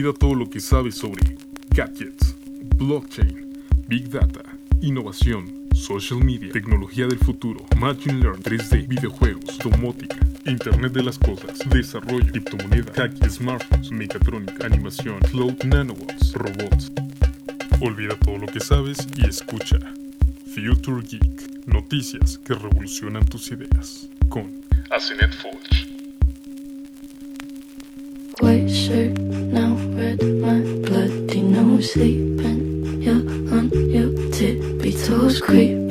Olvida todo lo que sabes sobre gadgets, blockchain, big data, innovación, social media, tecnología del futuro, machine learning, 3D, videojuegos, domótica, Internet de las cosas, desarrollo, criptomonedas, hacking, smartphones, mecatrónica, animación, cloud, nanobots, robots. Olvida todo lo que sabes y escucha Future Geek, noticias que revolucionan tus ideas con Asenet Forge. Shirt, now red, my bloody nose sleeping. You're on your tippy toes, creeping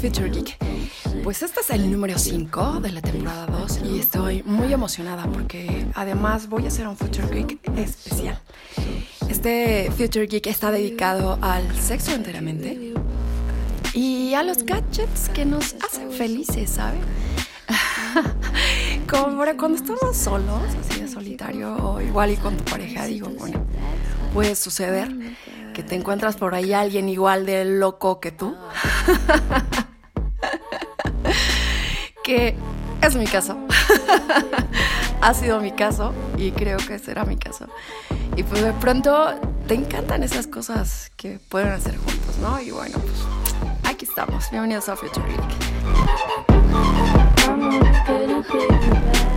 Future Geek. Pues este es el número 5 de la temporada 2 y estoy muy emocionada porque además voy a hacer un Future Geek especial. Este Future Geek está dedicado al sexo enteramente y a los gadgets que nos hacen felices, ¿saben? Como cuando estamos solos, así de solitario, o igual y con tu pareja, digo, bueno, puede suceder que te encuentras por ahí alguien igual de loco que tú. que es mi caso. ha sido mi caso y creo que será mi caso. Y pues de pronto te encantan esas cosas que pueden hacer juntos, ¿no? Y bueno, pues aquí estamos. Bienvenidos a Future Geek.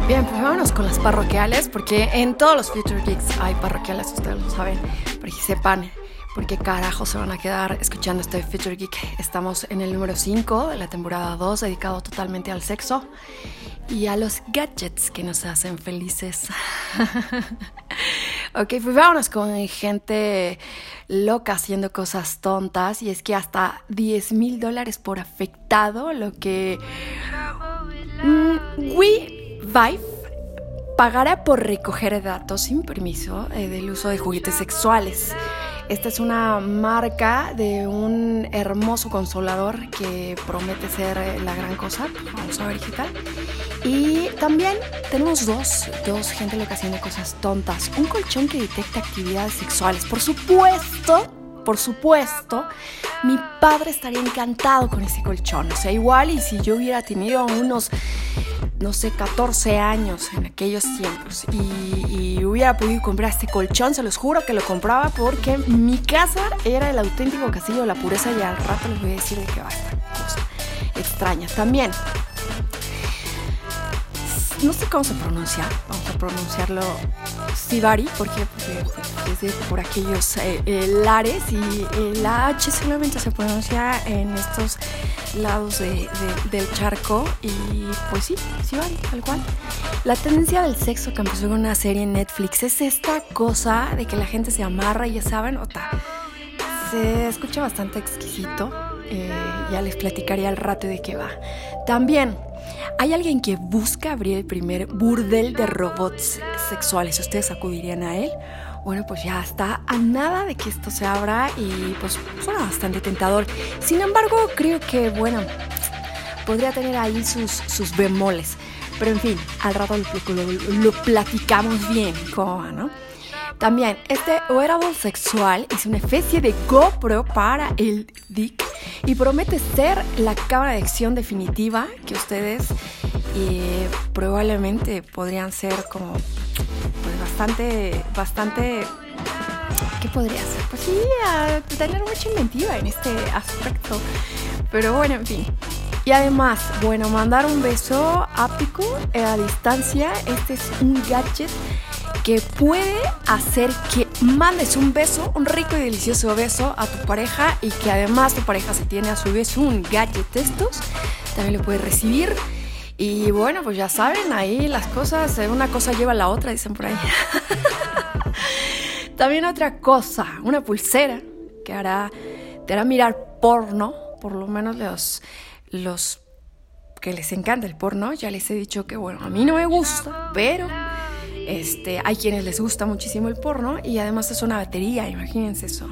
Bien, pues vámonos con las parroquiales, porque en todos los Future Geeks hay parroquiales, ustedes lo saben, para que sepan por qué carajo se van a quedar escuchando este Future Geek. Estamos en el número 5 de la temporada 2, dedicado totalmente al sexo y a los gadgets que nos hacen felices. ok, pues vámonos con gente loca haciendo cosas tontas y es que hasta 10 mil dólares por afectado, lo que mm, WeVive pagará por recoger datos sin permiso eh, del uso de juguetes sexuales. Esta es una marca de un hermoso consolador que promete ser eh, la gran cosa. Vamos a ver. Y también tenemos dos, dos gente loca haciendo cosas tontas. Un colchón que detecta actividades sexuales. Por supuesto, por supuesto, mi padre estaría encantado con ese colchón. O sea, igual y si yo hubiera tenido unos, no sé, 14 años en aquellos tiempos y, y hubiera podido comprar este colchón, se los juro que lo compraba porque mi casa era el auténtico castillo de la pureza y al rato les voy a decir de qué va esta cosa extraña. También no sé cómo se pronuncia, vamos a pronunciarlo Sibari, porque, porque es por aquellos eh, eh, lares y eh, la H solamente se pronuncia en estos lados de- de- del charco y pues sí, Sibari, tal cual. La tendencia del sexo que empezó con una serie en Netflix es esta cosa de que la gente se amarra y ya saben, ota, se escucha bastante exquisito. eh, ya les platicaré al rato de qué va. También hay alguien que busca abrir el primer burdel de robots sexuales. ¿Ustedes acudirían a él? Bueno, pues ya está a nada de que esto se abra y pues suena bastante tentador. Sin embargo, creo que, bueno, podría tener ahí sus, sus bemoles. Pero en fin, al rato lo, lo- lo platicamos bien cómo va, ¿no? También, este wearable sexual es una especie de GoPro para el dick y promete ser la cámara de acción definitiva que ustedes eh, probablemente podrían ser como pues, bastante, bastante ¿qué podría ser? Pues sí, a tener mucha inventiva en este aspecto. Pero bueno, en fin. Y además, bueno, mandar un beso áptico a distancia. Este es un gadget que puede hacer que mandes un beso, un rico y delicioso beso a tu pareja y que además tu pareja se tiene a su vez un gadget de estos, también lo puede recibir. Y bueno, pues ya saben, ahí las cosas, una cosa lleva a la otra, dicen por ahí. también otra cosa, una pulsera que hará, te hará mirar porno, por lo menos los, los que les encanta el porno, ya les he dicho que bueno, a mí no me gusta, pero este, hay quienes les gusta muchísimo el porno y además es una batería, imagínense eso.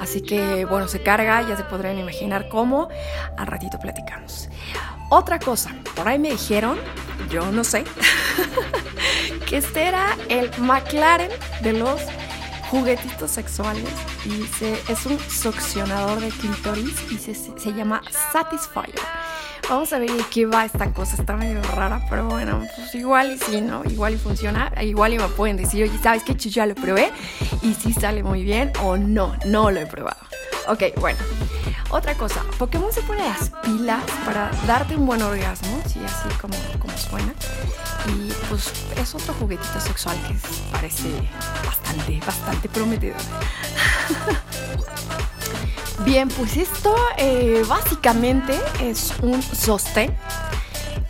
Así que bueno, se carga, ya se podrán imaginar cómo. Al ratito platicamos. Otra cosa, por ahí me dijeron, yo no sé, que este era el McLaren de los juguetitos sexuales y es un succionador de clítoris y se, se llama Satisfyer. Vamos a ver de qué va esta cosa, está medio rara, pero bueno, pues igual y sí, ¿no? Igual y funciona, igual y me pueden decir, oye, ¿sabes qué? Yo ya lo probé y si sale muy bien o no, no lo he probado. Ok, bueno. Otra cosa, Pokémon se pone las pilas para darte un buen orgasmo, sí, así como, como suena. Y pues es otro juguetito sexual que parece bastante, bastante prometedor. Bien, pues esto eh, básicamente es un sostén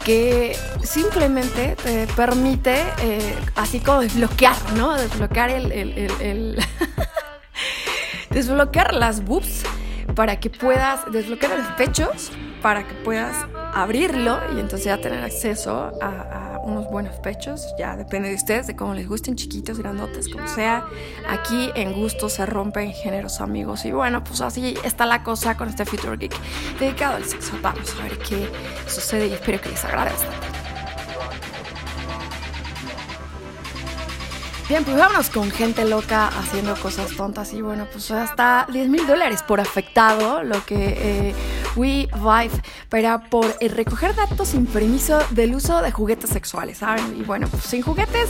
que simplemente te permite eh, así como desbloquear, ¿no? Desbloquear el... el desbloquear las boobs para que puedas desbloquear los pechos, para que puedas abrirlo y entonces ya tener acceso a unos buenos pechos, ya depende de ustedes, de cómo les gusten, chiquitos, grandotes, como sea. Aquí en gusto se rompen géneros amigos. Y bueno, pues así está la cosa con este Future Geek dedicado al sexo. Vamos a ver qué sucede y espero que les agrade. Bien, pues vámonos con gente loca haciendo cosas tontas y bueno, pues hasta 10 mil dólares por afectado, lo que eh, WeVive para por eh, recoger datos sin permiso del uso de juguetes sexuales, ¿saben? Y bueno, pues sin juguetes,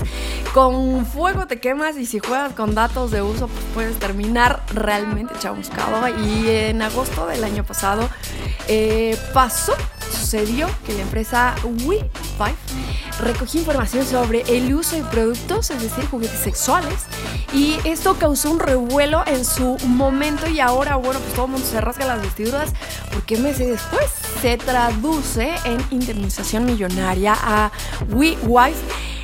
con fuego te quemas y si juegas con datos de uso, pues puedes terminar realmente chamuscado. Y en agosto del año pasado eh, pasó sucedió que la empresa We recogió información sobre el uso de productos, es decir, juguetes sexuales, y esto causó un revuelo en su momento y ahora, bueno, pues todo el mundo se rasga las vestiduras porque meses después se traduce en indemnización millonaria a WeWife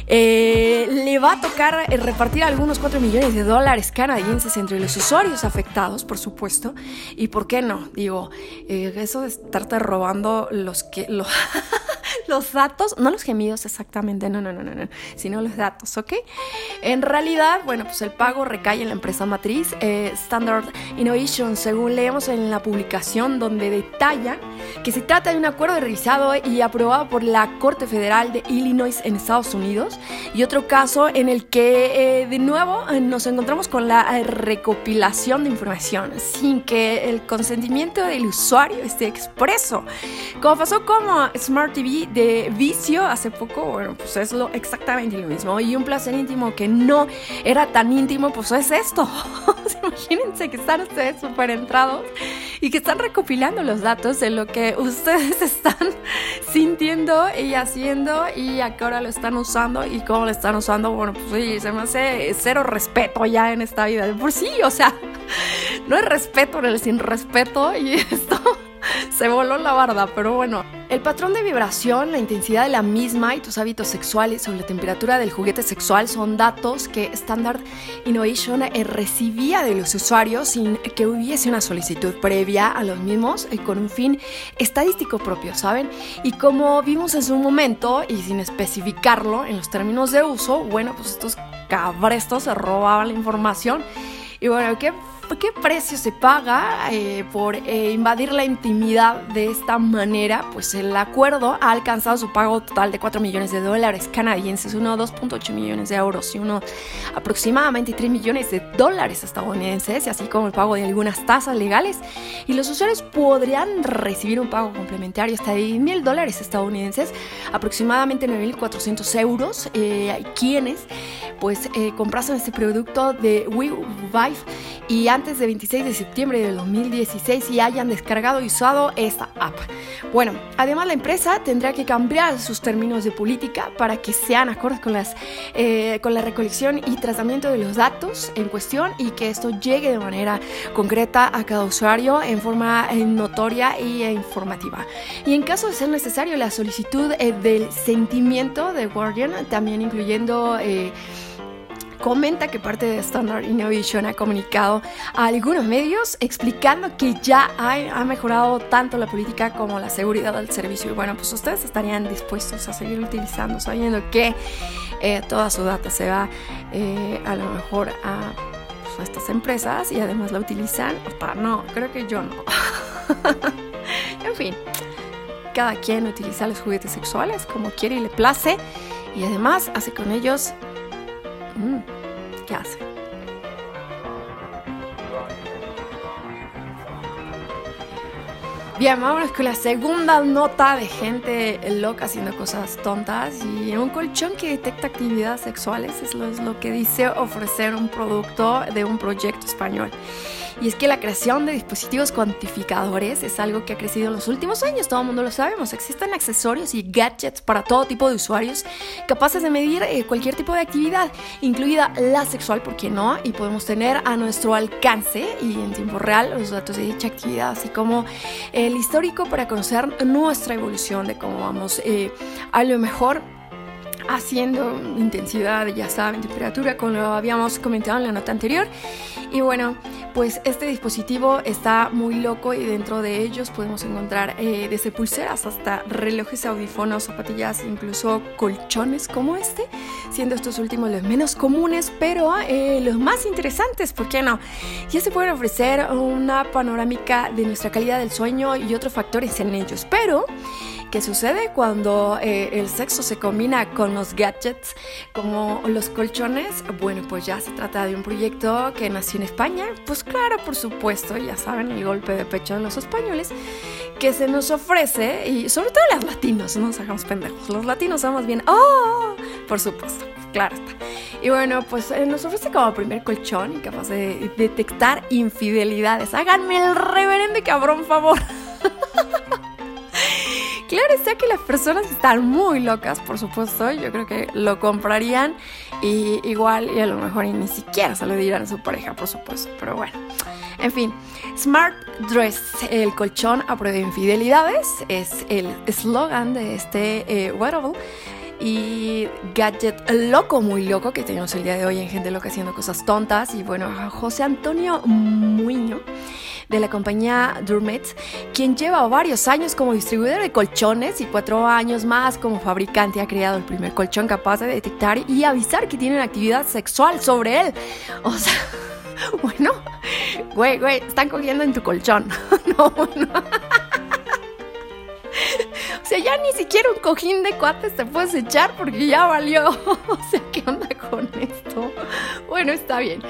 eh, le va a tocar eh, repartir algunos 4 millones de dólares canadienses entre los usuarios afectados, por supuesto. ¿Y por qué no? Digo, eh, eso de estarte robando los que... Los datos, no los gemidos exactamente, no, no, no, no, no, sino los datos, ¿ok? En realidad, bueno, pues el pago recae en la empresa matriz Standard Innovation, según leemos en la publicación donde detalla que se trata de un acuerdo revisado y aprobado por la Corte Federal de Illinois en Estados Unidos y otro caso en el que eh, de nuevo eh, nos encontramos con la recopilación de información sin que el consentimiento del usuario esté expreso, como pasó como Smart TV de vicio hace poco, bueno, pues es lo exactamente lo mismo. Y un placer íntimo que no era tan íntimo, pues es esto. Imagínense que están ustedes súper entrados y que están recopilando los datos de lo que ustedes están sintiendo y haciendo y a qué hora lo están usando y cómo lo están usando. Bueno, pues sí, se me hace cero respeto ya en esta vida. Por sí, o sea, no hay respeto en el sin respeto y esto se voló la barda, pero bueno. El patrón de vibración, la intensidad de la misma y tus hábitos sexuales sobre la temperatura del juguete sexual son datos que Standard Innovation eh, recibía de los usuarios sin que hubiese una solicitud previa a los mismos y con un fin estadístico propio, ¿saben? Y como vimos en su momento y sin especificarlo en los términos de uso, bueno, pues estos cabrestos se robaban la información y bueno, ¿qué qué precio se paga eh, por eh, invadir la intimidad de esta manera? Pues el acuerdo ha alcanzado su pago total de 4 millones de dólares canadienses, uno 2.8 millones de euros y uno aproximadamente 3 millones de dólares estadounidenses, y así como el pago de algunas tasas legales. Y los usuarios podrían recibir un pago complementario hasta de 10 mil dólares estadounidenses, aproximadamente 9.400 euros, eh, quienes pues comprasen este producto de WeVive y antes de 26 de septiembre de 2016 y hayan descargado y usado esta app. Bueno, además la empresa tendrá que cambiar sus términos de política para que sean acordes con, las, eh, con la recolección y tratamiento de los datos en cuestión y que esto llegue de manera concreta a cada usuario en forma eh, notoria y informativa. Y en caso de ser necesario, la solicitud eh, del sentimiento de Guardian, también incluyendo comenta que parte de Standard Innovation ha comunicado a algunos medios explicando que ya ha, mejorado tanto la política como la seguridad del servicio. Y bueno, pues ustedes estarían dispuestos a seguir utilizando, sabiendo que eh, toda su data se va eh, a lo mejor a pues, estas empresas y además la utilizan. no, creo que yo no. en fin, cada quien utiliza los juguetes sexuales como quiere y le place y además hace con ellos ¿Qué hace? Bien, vámonos con la segunda nota de gente loca haciendo cosas tontas y un colchón que detecta actividades sexuales es lo, es lo que dice ofrecer un producto de un proyecto español. Y es que la creación de dispositivos cuantificadores es algo que ha crecido en los últimos años, todo el mundo lo sabemos. Existen accesorios y gadgets para todo tipo de usuarios capaces de medir eh, cualquier tipo de actividad, incluida la sexual, ¿por qué no? Y podemos tener a nuestro alcance y en tiempo real los datos de dicha actividad, así como el histórico para conocer nuestra evolución de cómo vamos eh, a lo mejor haciendo intensidad, ya saben, temperatura, como lo habíamos comentado en la nota anterior. Y bueno, pues este dispositivo está muy loco y dentro de ellos podemos encontrar eh, desde pulseras hasta relojes, audífonos, zapatillas, incluso colchones como este, siendo estos últimos los menos comunes, pero eh, los más interesantes, ¿por qué no? Ya se pueden ofrecer una panorámica de nuestra calidad del sueño y otros factores en ellos, pero ¿Qué sucede cuando eh, el sexo se combina con los gadgets como los colchones? Bueno, pues ya se trata de un proyecto que nació en España. Pues claro, por supuesto, ya saben el golpe de pecho de los españoles que se nos ofrece, y sobre todo los latinos, no nos hagamos pendejos, los latinos somos bien, ¡oh! Por supuesto, claro está. Y bueno, pues eh, nos ofrece como primer colchón y capaz de detectar infidelidades. Háganme el reverendo cabrón favor. Claro está que las personas están muy locas, por supuesto. Yo creo que lo comprarían y igual y a lo mejor ni siquiera se lo dirán a su pareja, por supuesto. Pero bueno, en fin. Smart Dress, el colchón a prueba de infidelidades, es el eslogan de este eh, wearable y gadget loco, muy loco que tenemos el día de hoy en Gente Loca haciendo cosas tontas. Y bueno, José Antonio Muño de la compañía Durmet, quien lleva varios años como distribuidor de colchones y cuatro años más como fabricante, ha creado el primer colchón capaz de detectar y avisar que tienen actividad sexual sobre él. O sea, bueno, güey, güey, están cogiendo en tu colchón. no, no. O sea, ya ni siquiera un cojín de cuates te puedes echar porque ya valió. O sea, ¿qué onda con esto? Bueno, está bien.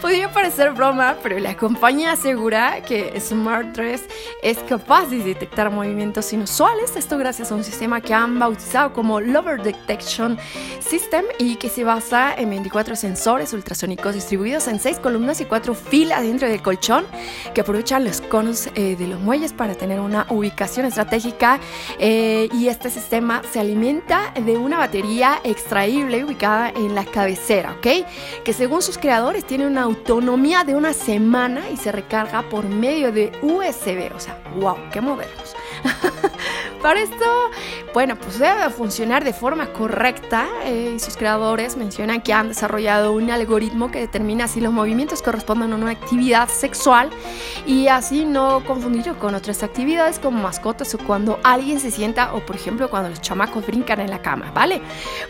Podría parecer broma, pero la compañía asegura que Smart Dress es capaz de detectar movimientos inusuales. Esto gracias a un sistema que han bautizado como Lover Detection System y que se basa en 24 sensores ultrasónicos distribuidos en 6 columnas y 4 filas dentro del colchón que aprovechan los conos eh, de los muelles para tener una ubicación estratégica. Eh, y este sistema se alimenta de una batería extraíble ubicada en la cabecera, ¿ok? Que según sus creadores tiene una autonomía de una semana y se recarga por medio de USB. O sea, wow, qué modernos. Para esto, bueno, pues debe funcionar de forma correcta eh, sus creadores mencionan que han desarrollado un algoritmo que determina si los movimientos corresponden a una actividad sexual y así no confundirlo con otras actividades como mascotas o cuando alguien se sienta o por ejemplo cuando los chamacos brincan en la cama, ¿vale?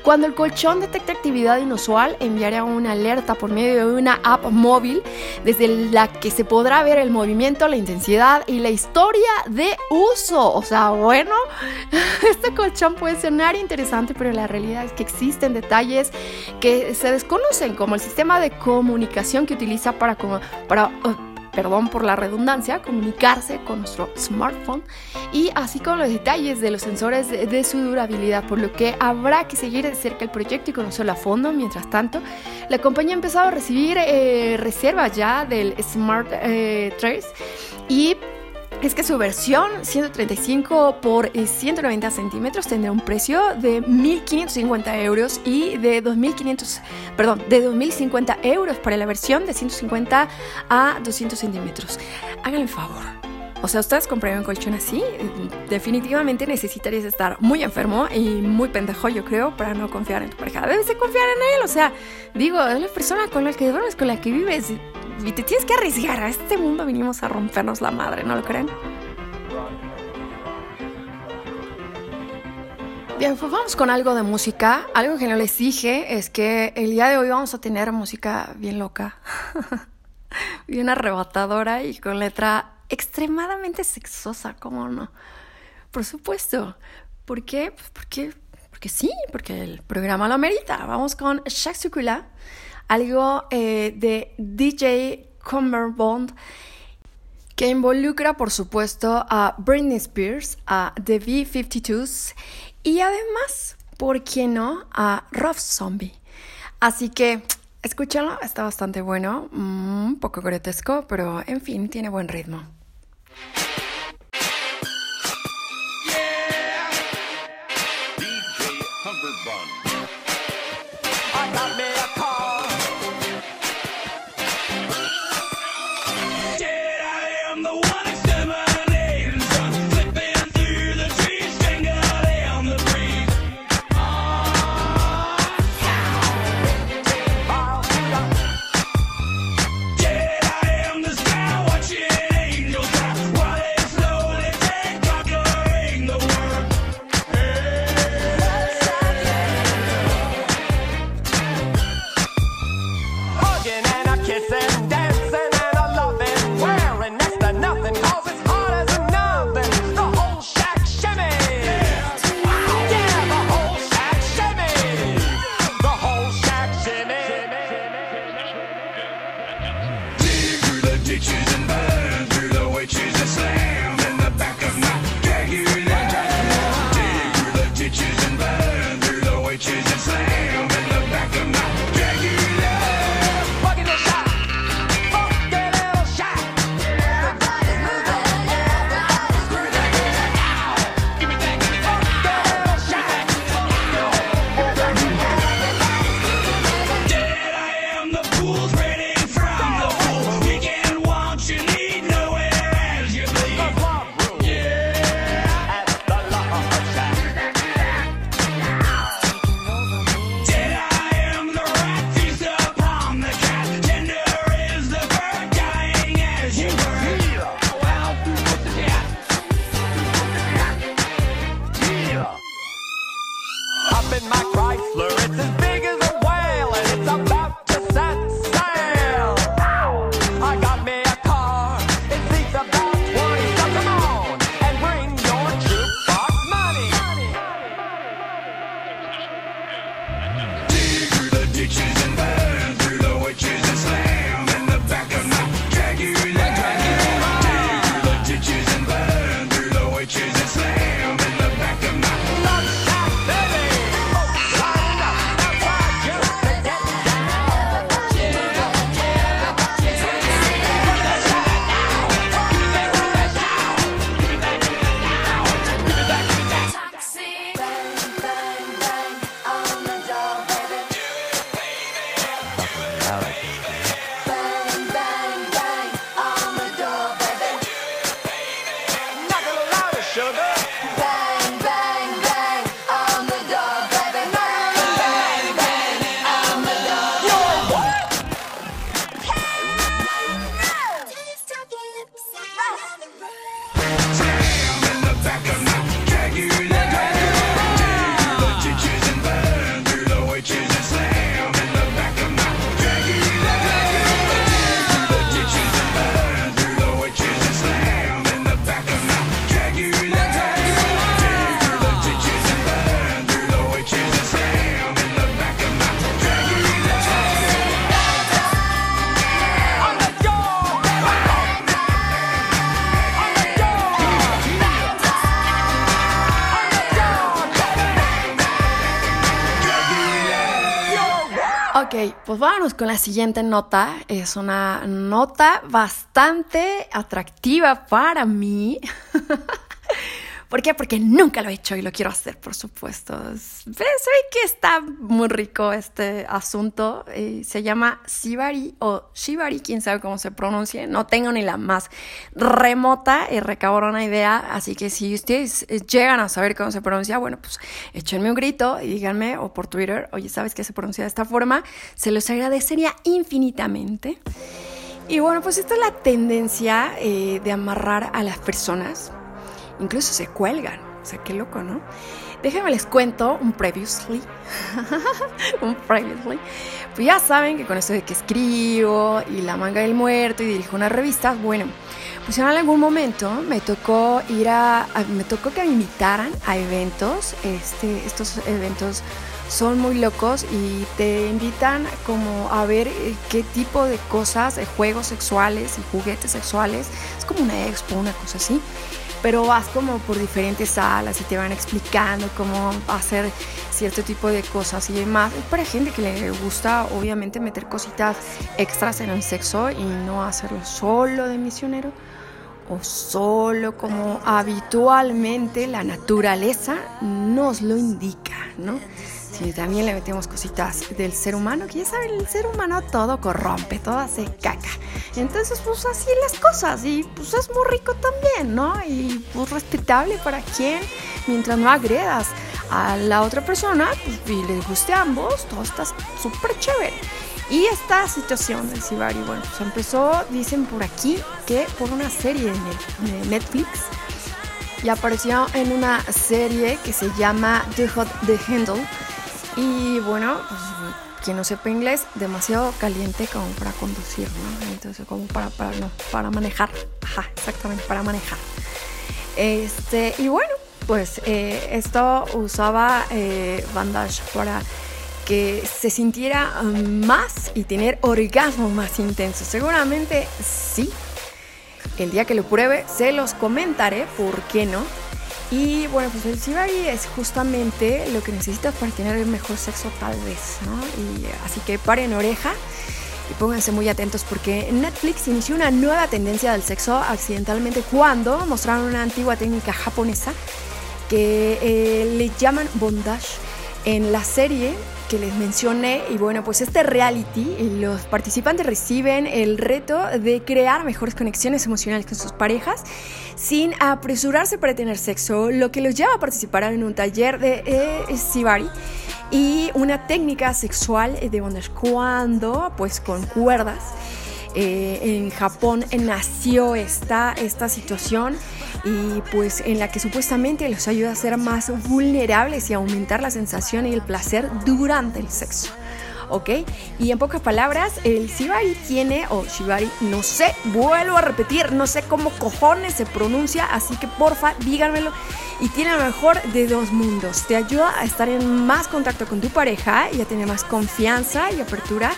Cuando el colchón detecta actividad inusual, enviará una alerta por medio de una app móvil desde la que se podrá ver el movimiento, la intensidad y la historia de uso. O sea, bueno, este colchón puede sonar interesante, pero la realidad es que existen detalles que se desconocen, como el sistema de comunicación que utiliza para, para uh, perdón por la redundancia, comunicarse con nuestro smartphone y así con los detalles de los sensores de, su durabilidad, por lo que habrá que seguir de cerca el proyecto y conocerlo a fondo. Mientras tanto, la compañía ha empezado a recibir eh, reservas ya del Smart eh, Trace y es que su versión 135 por 190 eh, centímetros tendrá un precio de 1.550 euros y de 2.500, perdón, de 2.050 euros para la versión de 150 a 200 centímetros. Háganle un favor. O sea, ustedes compraron un colchón así, definitivamente necesitarías estar muy enfermo y muy pendejo, yo creo, para no confiar en tu pareja. Debes de confiar en él, o sea, digo, es la persona con la que duermes, con la que vives y te tienes que arriesgar. A este mundo vinimos a rompernos la madre, ¿no lo creen? Bien, pues vamos con algo de música. Algo que no les dije es que el día de hoy vamos a tener música bien loca, bien arrebatadora y con letra extremadamente sexosa, ¿cómo no? Por supuesto. ¿Por qué? Pues porque, porque sí, porque el programa lo amerita. Vamos con Shaq algo eh, de DJ Bond que involucra por supuesto a Britney Spears, a The B-52s y además, ¿por qué no?, a Rob Zombie. Así que escúchalo, está bastante bueno, un poco grotesco, pero en fin, tiene buen ritmo. kiss and die. Ok, pues vámonos con la siguiente nota. Es una nota bastante atractiva para mí. ¿Por qué? Porque nunca lo he hecho y lo quiero hacer, por supuesto. Ve que está muy rico este asunto. Eh, se llama Shibari o Shibari, quién sabe cómo se pronuncia. No tengo ni la más remota y recabrona idea. Así que si ustedes eh, llegan a saber cómo se pronuncia, bueno, pues échenme un grito y díganme, o por Twitter, oye, ¿sabes que se pronuncia de esta forma? Se los agradecería infinitamente. Y bueno, pues esta es la tendencia eh, de amarrar a las personas incluso se cuelgan. O sea, qué loco, ¿no? Déjenme les cuento un previously. un previously. Pues ya saben que con esto de que escribo y la manga del muerto y dirijo una revista, bueno, pues en algún momento me tocó ir a, me tocó que me invitaran a eventos. Este, estos eventos son muy locos y te invitan como a ver eh, qué tipo de cosas, de juegos sexuales y juguetes sexuales. Es como una expo, una cosa así pero vas como por diferentes salas y te van explicando cómo hacer cierto tipo de cosas y demás. Es para gente que le gusta obviamente meter cositas extras en el sexo y no hacerlo solo de misionero o solo como habitualmente la naturaleza nos lo indica, ¿no? Si también le metemos cositas del ser humano, que ya saben, el ser humano todo corrompe, todo hace caca. Entonces, pues así las cosas, y pues es muy rico también, ¿no? Y pues respetable para quien, mientras no agredas a la otra persona, pues y les guste a ambos, todo está súper chévere. Y esta situación del Sibari, bueno, pues empezó, dicen por aquí, que por una serie de Netflix y apareció en una serie que se llama The Hot The Handle y bueno, pues, quien no sepa inglés, demasiado caliente como para conducir, ¿no? Entonces, como para, no, para manejar. Ajá, exactamente, para manejar. Este, y bueno, pues eh, esto usaba eh, bandage para que se sintiera más y tener orgasmo más intenso. Seguramente sí. El día que lo pruebe, se los comentaré, ¿por qué no? Y bueno, pues el Shibari es justamente lo que necesitas para tener el mejor sexo tal vez, ¿no? Así que paren oreja y pónganse muy atentos porque Netflix inició una nueva tendencia del sexo accidentalmente cuando mostraron una antigua técnica japonesa que eh, le llaman bondage. En la serie que les mencioné. Y bueno, pues este reality, los participantes reciben el reto de crear mejores conexiones emocionales con sus parejas sin apresurarse para tener sexo, lo que los lleva a participar en un taller de eh, Sibari y una técnica sexual de bondage cuando pues con cuerdas eh, en Japón nació esta, esta situación y pues en la que supuestamente los ayuda a ser más vulnerables y aumentar la sensación y el placer durante el sexo. ¿ok? Y en pocas palabras, el Shibari tiene, o Shibari, no sé, vuelvo a repetir, no sé cómo cojones se pronuncia, así que porfa, díganmelo. Y tiene lo mejor de dos mundos. Te ayuda a estar en más contacto con tu pareja y a tener más confianza y apertura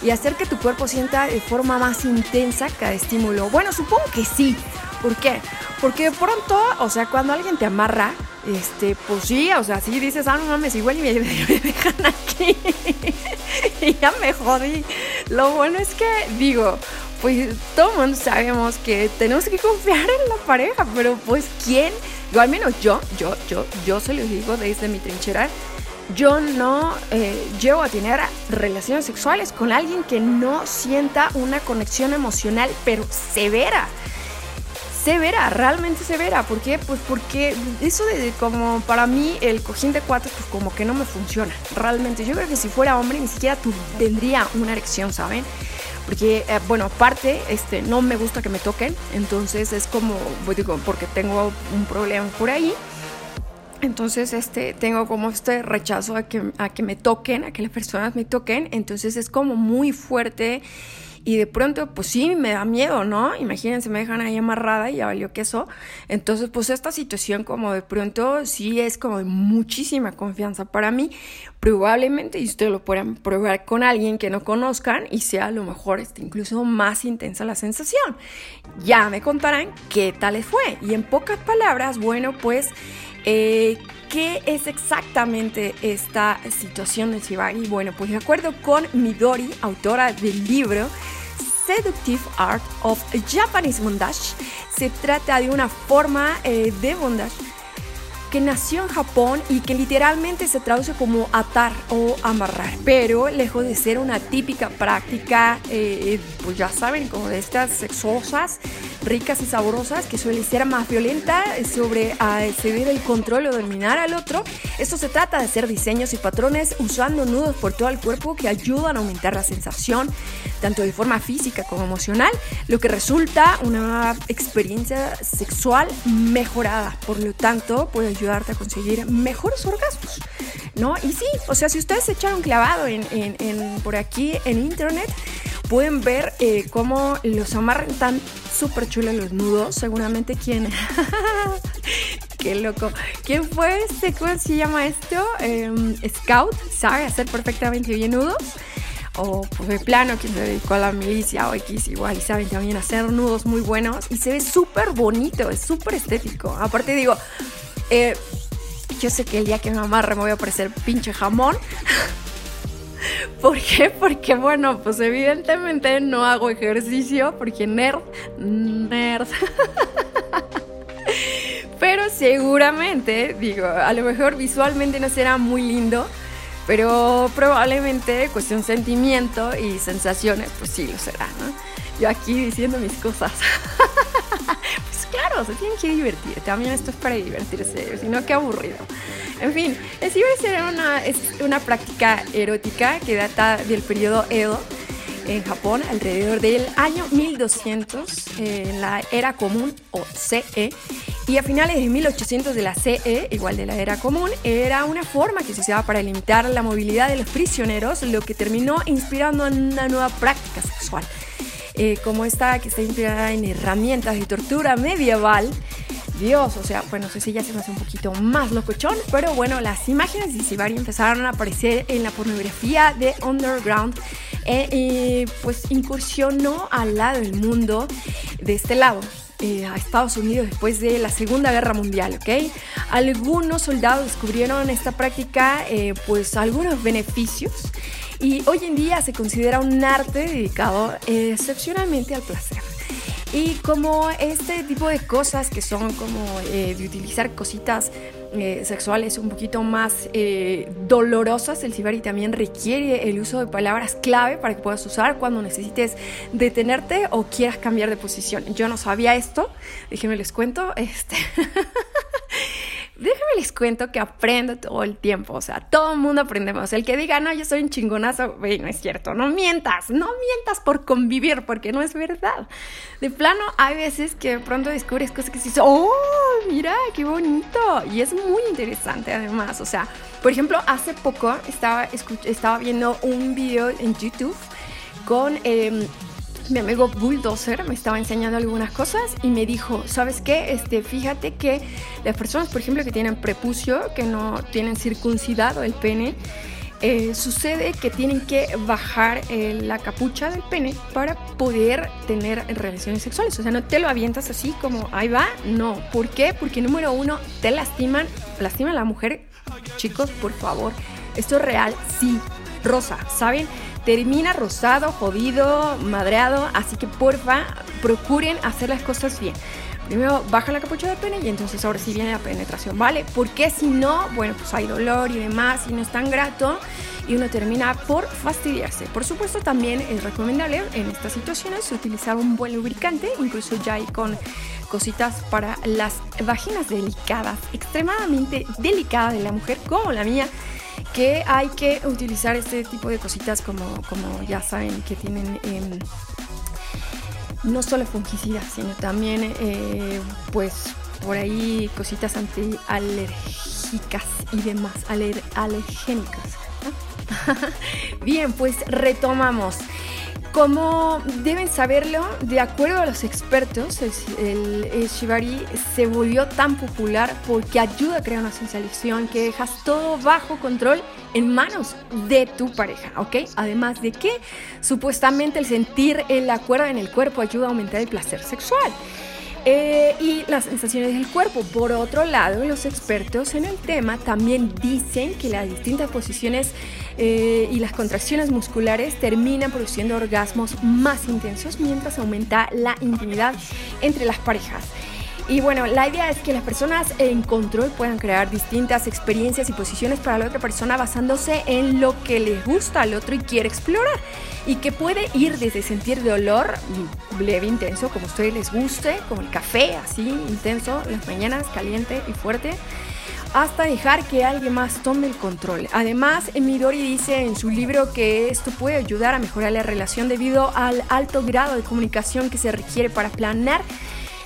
y hacer que tu cuerpo sienta de forma más intensa cada estímulo. Bueno, supongo que sí. ¿Por qué? Porque de pronto, o sea, cuando alguien te amarra, este, pues sí, o sea, sí dices, ah, no mames, igual y me, dejan aquí. y ya me jodí. Lo bueno es que, digo, pues todo el mundo sabemos que tenemos que confiar en la pareja, pero pues quién, yo al menos yo, yo, yo, yo se lo digo desde mi trinchera, yo no eh, llevo a tener relaciones sexuales con alguien que no sienta una conexión emocional, pero severa severa, realmente severa. ¿Por qué? Pues porque eso de como para mí el cojín de cuates pues como que no me funciona. Realmente yo creo que si fuera hombre ni siquiera tendría una erección, ¿saben? Porque, eh, bueno, aparte, este, no me gusta que me toquen. Entonces es como, pues, digo, porque tengo un problema por ahí. Entonces, este, tengo como este rechazo a que, a que me toquen, a que las personas me toquen. Entonces es como muy fuerte y de pronto, pues sí, me da miedo, ¿no? Imagínense, me dejan ahí amarrada y ya valió queso. Entonces, pues esta situación como de pronto sí es como de muchísima confianza para mí. Probablemente, y ustedes lo pueden probar con alguien que no conozcan y sea a lo mejor este, incluso más intensa la sensación. Ya me contarán qué tal les fue. Y en pocas palabras, bueno, pues Eh, ¿Qué es exactamente esta situación de Shibari? Bueno, pues de acuerdo con Midori, autora del libro Seductive Art of Japanese Bondage, se trata de una forma eh, de bondage que nació en Japón y que literalmente se traduce como atar o amarrar, pero lejos de ser una típica práctica, eh, pues ya saben, como de estas sexosas, ricas y sabrosas, que suele ser más violenta sobre ceder el control o dominar al otro. Esto se trata de hacer diseños y patrones usando nudos por todo el cuerpo que ayudan a aumentar la sensación, tanto de forma física como emocional, lo que resulta una experiencia sexual mejorada. Por lo tanto, puede ayudarte a conseguir mejores orgasmos. ¿No? Y sí, o sea, si ustedes se echaron clavado en, por aquí en internet, pueden ver eh, cómo los amarran tan súper chulos los nudos. Seguramente quién. Qué loco. ¿Quién fue este? ¿Cómo se llama esto? Em, Scout. Sabe hacer perfectamente bien nudos. O pues de plano quien se dedicó a la milicia o X igual y saben también hacer nudos muy buenos. Y se ve súper bonito, es súper estético. Aparte digo, eh, yo sé que el día que me amarre me voy a parecer pinche jamón. ¿Por qué? Porque bueno, pues evidentemente no hago ejercicio porque nerd, nerd. Pero seguramente, digo, a lo mejor visualmente no será muy lindo, pero probablemente cuestión sentimiento y sensaciones, pues sí lo será, ¿no? Yo aquí diciendo mis cosas. claro, se tienen que divertir. También esto es para divertirse, sino que aburrido. En fin, el ciber una, es una práctica erótica que data del periodo Edo en Japón alrededor del año 1200 en la era común o CE y a finales de 1800 de la CE, igual de la era común, era una forma que se usaba para limitar la movilidad de los prisioneros, lo que terminó inspirando una nueva práctica sexual eh, como esta que está inspirada en herramientas de tortura medieval. Dios, o sea, bueno, no sé si ya se me hace un poquito más locochón, pero bueno, las imágenes de Sibari empezaron a aparecer en la pornografía de Underground eh, pues incursionó al lado del mundo de este lado. Eh, a Estados Unidos después de la Segunda Guerra Mundial, ¿ok? Algunos soldados descubrieron esta práctica, pues algunos beneficios y hoy en día se considera un arte dedicado excepcionalmente al placer. Y como este tipo de cosas que son como eh, de utilizar cositas eh, sexuales un poquito más eh, dolorosas, el Sibari también requiere el uso de palabras clave para que puedas usar cuando necesites detenerte o quieras cambiar de posición. Yo no sabía esto, déjenme les cuento. Este Déjenme les cuento que aprendo todo el tiempo, o sea, todo el mundo aprendemos. El que diga, no, yo soy un chingonazo, no es cierto, no mientas, no mientas por convivir, porque no es verdad. De plano, hay veces que de pronto descubres cosas que dices, oh, mira, qué bonito, y es muy interesante además, o sea, por ejemplo, hace poco estaba, estaba viendo un video en YouTube con... Eh, mi amigo Bulldozer me estaba enseñando algunas cosas y me dijo, ¿sabes qué? Este, fíjate que las personas, por ejemplo, que tienen prepucio, que no tienen circuncidado el pene, eh, sucede que tienen que bajar eh, la capucha del pene para poder tener relaciones sexuales. O sea, no te lo avientas así como ahí va, no. ¿Por qué? Porque número uno, te lastiman, lastiman a la mujer. Chicos, por favor, esto es real, sí. Rosa, ¿saben? Termina rosado, jodido, madreado, así que porfa, procuren hacer las cosas bien. Primero baja la capucha del pene y entonces ahora sí viene la penetración, ¿vale? Porque si no, bueno, pues hay dolor y demás y no es tan grato y uno termina por fastidiarse. Por supuesto, también es recomendable en estas situaciones utilizar un buen lubricante, incluso ya hay con cositas para las vaginas delicadas, extremadamente delicadas de la mujer como la mía que hay que utilizar este tipo de cositas como, como ya saben que tienen em, no solo fungicidas, sino también eh, pues por ahí cositas antialérgicas y demás, alergénicas. Bien, pues retomamos. Como deben saberlo, de acuerdo a los expertos, el, shibari se volvió tan popular porque ayuda a crear una sensación que dejas todo bajo control en manos de tu pareja, ¿ok? Además de que supuestamente el sentir la cuerda en el cuerpo ayuda a aumentar el placer sexual. eh, y las sensaciones del cuerpo. Por otro lado, los expertos en el tema también dicen que las distintas posiciones eh, y las contracciones musculares terminan produciendo orgasmos más intensos mientras aumenta la intimidad entre las parejas. Y bueno, la idea es que las personas en control puedan crear distintas experiencias y posiciones para la otra persona basándose en lo que les gusta al otro y quiere explorar. Y que puede ir desde sentir dolor leve, intenso, como a ustedes les guste, como el café, así, intenso, las mañanas, caliente y fuerte hasta dejar que alguien más tome el control. Además, Midori dice en su libro que esto puede ayudar a mejorar la relación debido al alto grado de comunicación que se requiere para planear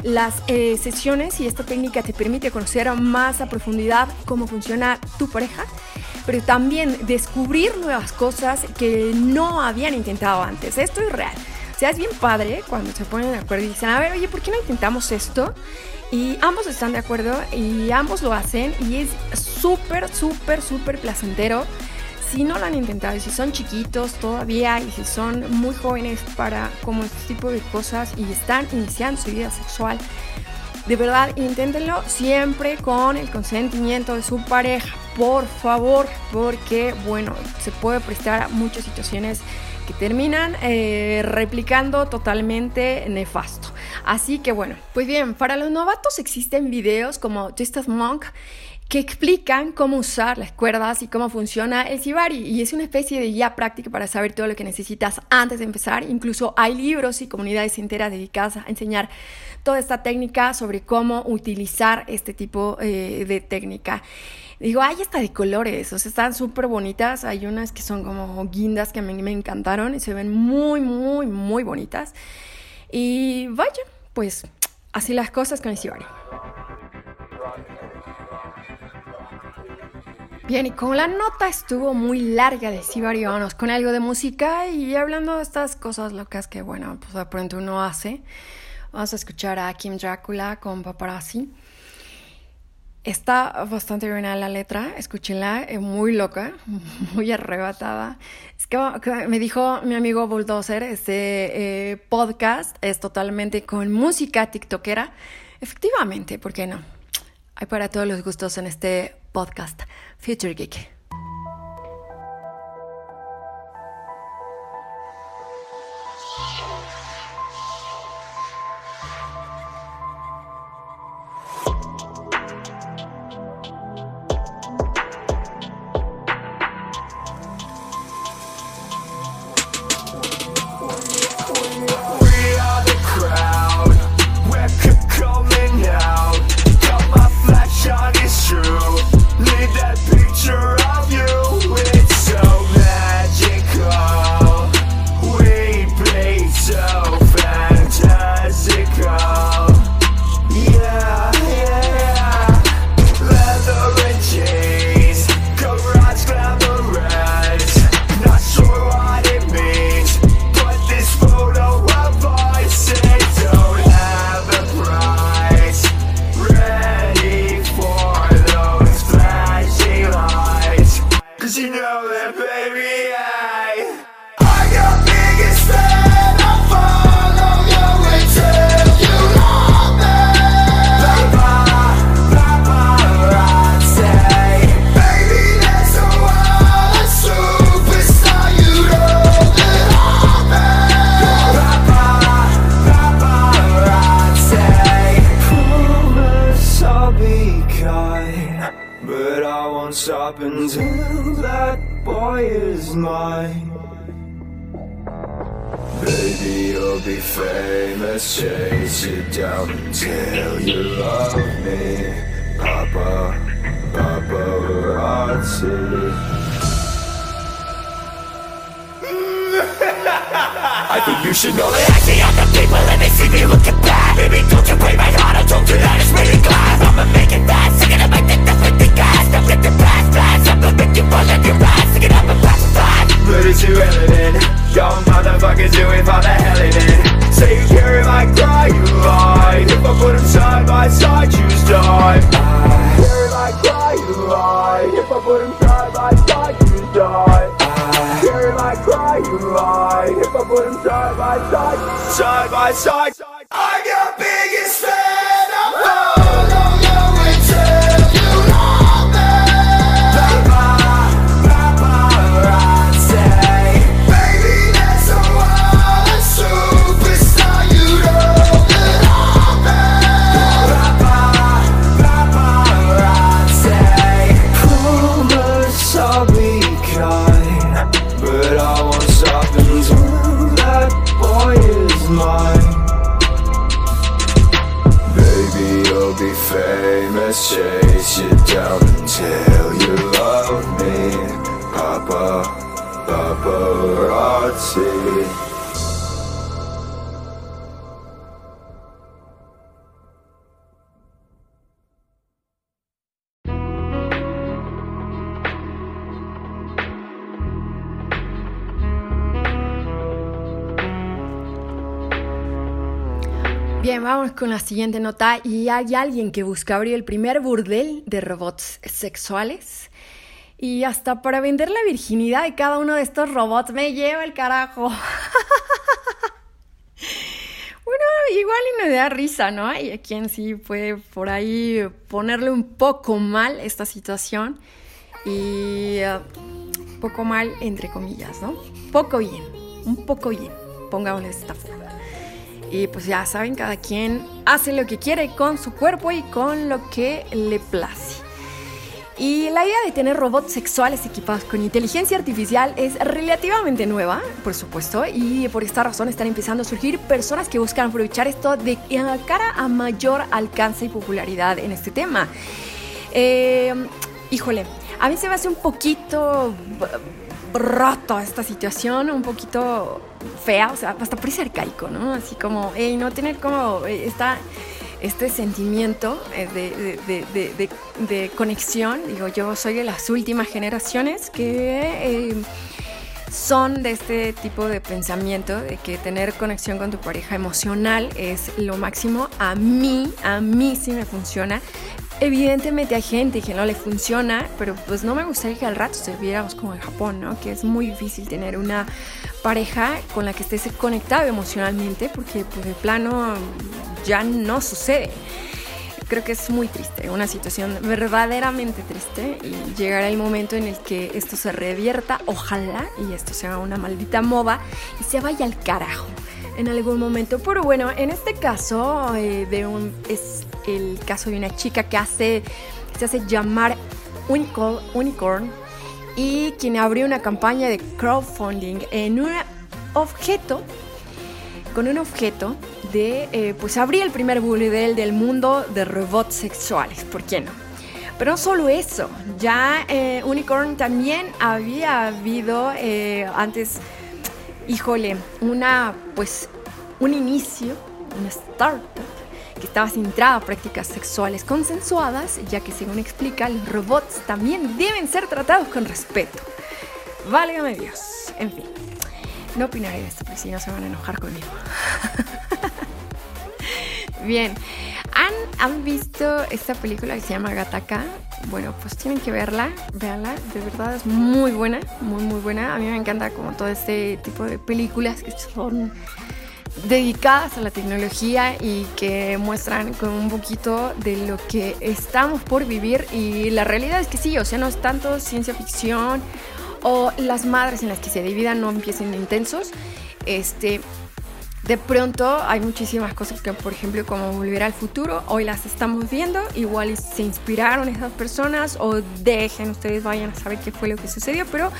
las eh, sesiones y esta técnica te permite conocer más a profundidad cómo funciona tu pareja, pero también descubrir nuevas cosas que no habían intentado antes. Esto es real. Sea, es bien padre cuando se ponen de acuerdo y dicen, a ver, oye, ¿por qué no intentamos esto? Y ambos están de acuerdo y ambos lo hacen y es súper, súper, súper placentero si no lo han intentado y si son chiquitos todavía y si son muy jóvenes para como este tipo de cosas y están iniciando su vida sexual, de verdad inténtenlo siempre con el consentimiento de su pareja, por favor, porque bueno, se puede prestar a muchas situaciones terminan eh, replicando totalmente nefasto. Así que bueno, pues bien, para los novatos existen videos como Just Monk que explican cómo usar las cuerdas y cómo funciona el Shibari. Y es una especie de guía práctica para saber todo lo que necesitas antes de empezar. Incluso hay libros y comunidades enteras dedicadas a enseñar toda esta técnica sobre cómo utilizar este tipo eh, de técnica. Digo, hay hasta de colores, o sea, están súper bonitas. Hay unas que son como guindas que mí me encantaron y se ven muy, muy, muy bonitas. Y vaya, pues así las cosas con el Shibari. Bien, y como la nota estuvo muy larga de Sibari, vamos con algo de música y hablando de estas cosas locas que, bueno, pues de pronto uno hace. Vamos a escuchar a Kim Dracula con Paparazzi. Está bastante buena la letra, escúchenla, es muy loca, muy arrebatada. Es que me dijo mi amigo Bulldozer, este eh, podcast es totalmente con música tiktokera. Efectivamente, ¿por qué no? Hay para todos los gustos en este podcast Future Geek. up until that boy is mine. Baby, you'll be famous, chase you down until you love me. Papa, Papa paparazzi. I think you should know that I see other people and they see me look at that Baby, don't you break my heart, I told you that it's really glass I'ma make it fast, I'm gonna make the death with the gas I saw la siguiente nota. Y hay alguien que busca abrir el primer burdel de robots sexuales. Y hasta para vender la virginidad de cada uno de estos robots me lleva el carajo. bueno, igual y no da risa, ¿no? Hay a quien sí puede por ahí ponerle un poco mal esta situación. Y uh, poco mal, entre comillas, ¿no? Poco bien, un poco bien, pongámosle esta forma. Y pues ya saben, cada quien hace lo que quiere con su cuerpo y con lo que le place. Y la idea de tener robots sexuales equipados con inteligencia artificial es relativamente nueva, por supuesto, y por esta razón están empezando a surgir personas que buscan aprovechar esto de cara a mayor alcance y popularidad en este tema. Eh, híjole, a mí se me hace un poquito roto esta situación, un poquito fea, o sea, hasta parece arcaico, ¿no? Así como, hey, no tener como eh, esta, este sentimiento eh, de, de, conexión. Digo, yo soy de las últimas generaciones que... Eh, son de este tipo de pensamiento de que tener conexión con tu pareja emocional es lo máximo. A mí, a mí sí me funciona. Evidentemente hay gente que no le funciona, pero pues no me gustaría que al rato se viéramos como en Japón, ¿no? Que es muy difícil tener una pareja con la que estés conectado emocionalmente porque pues de plano ya no sucede. Creo que es muy triste, una situación verdaderamente triste y llegará el momento en el que esto se revierta, ojalá, y esto sea una maldita moda y se vaya al carajo en algún momento. Pero bueno, en este caso eh, de un, es el caso de una chica que hace, se hace llamar Unicorn, Unicorn y quien abrió una campaña de crowdfunding en un objeto, con un objeto de eh, pues abrir el primer burdel del mundo de robots sexuales, ¿por qué no? Pero no solo eso, ya eh, Unicorn también había habido eh, antes, híjole, una pues un inicio, una startup que estaba centrada a prácticas sexuales consensuadas, ya que según explica, los robots también deben ser tratados con respeto. Válgame Dios. En fin, no opinaré de esto, porque si no se van a enojar conmigo. Bien, ¿Han, ¿Han, visto esta película que se llama Gataka? Bueno, pues tienen que verla, véanla, de verdad es muy buena, muy muy buena. A mí me encanta como todo este tipo de películas que son dedicadas a la tecnología y que muestran con un poquito de lo que estamos por vivir y la realidad es que sí, o sea, no es tanto ciencia ficción o las madres en las que se dividan no empiecen intensos. Este, de pronto hay muchísimas cosas que, por ejemplo, como Volver al Futuro, hoy las estamos viendo, igual se inspiraron esas personas o dejen, ustedes vayan a saber qué fue lo que sucedió, pero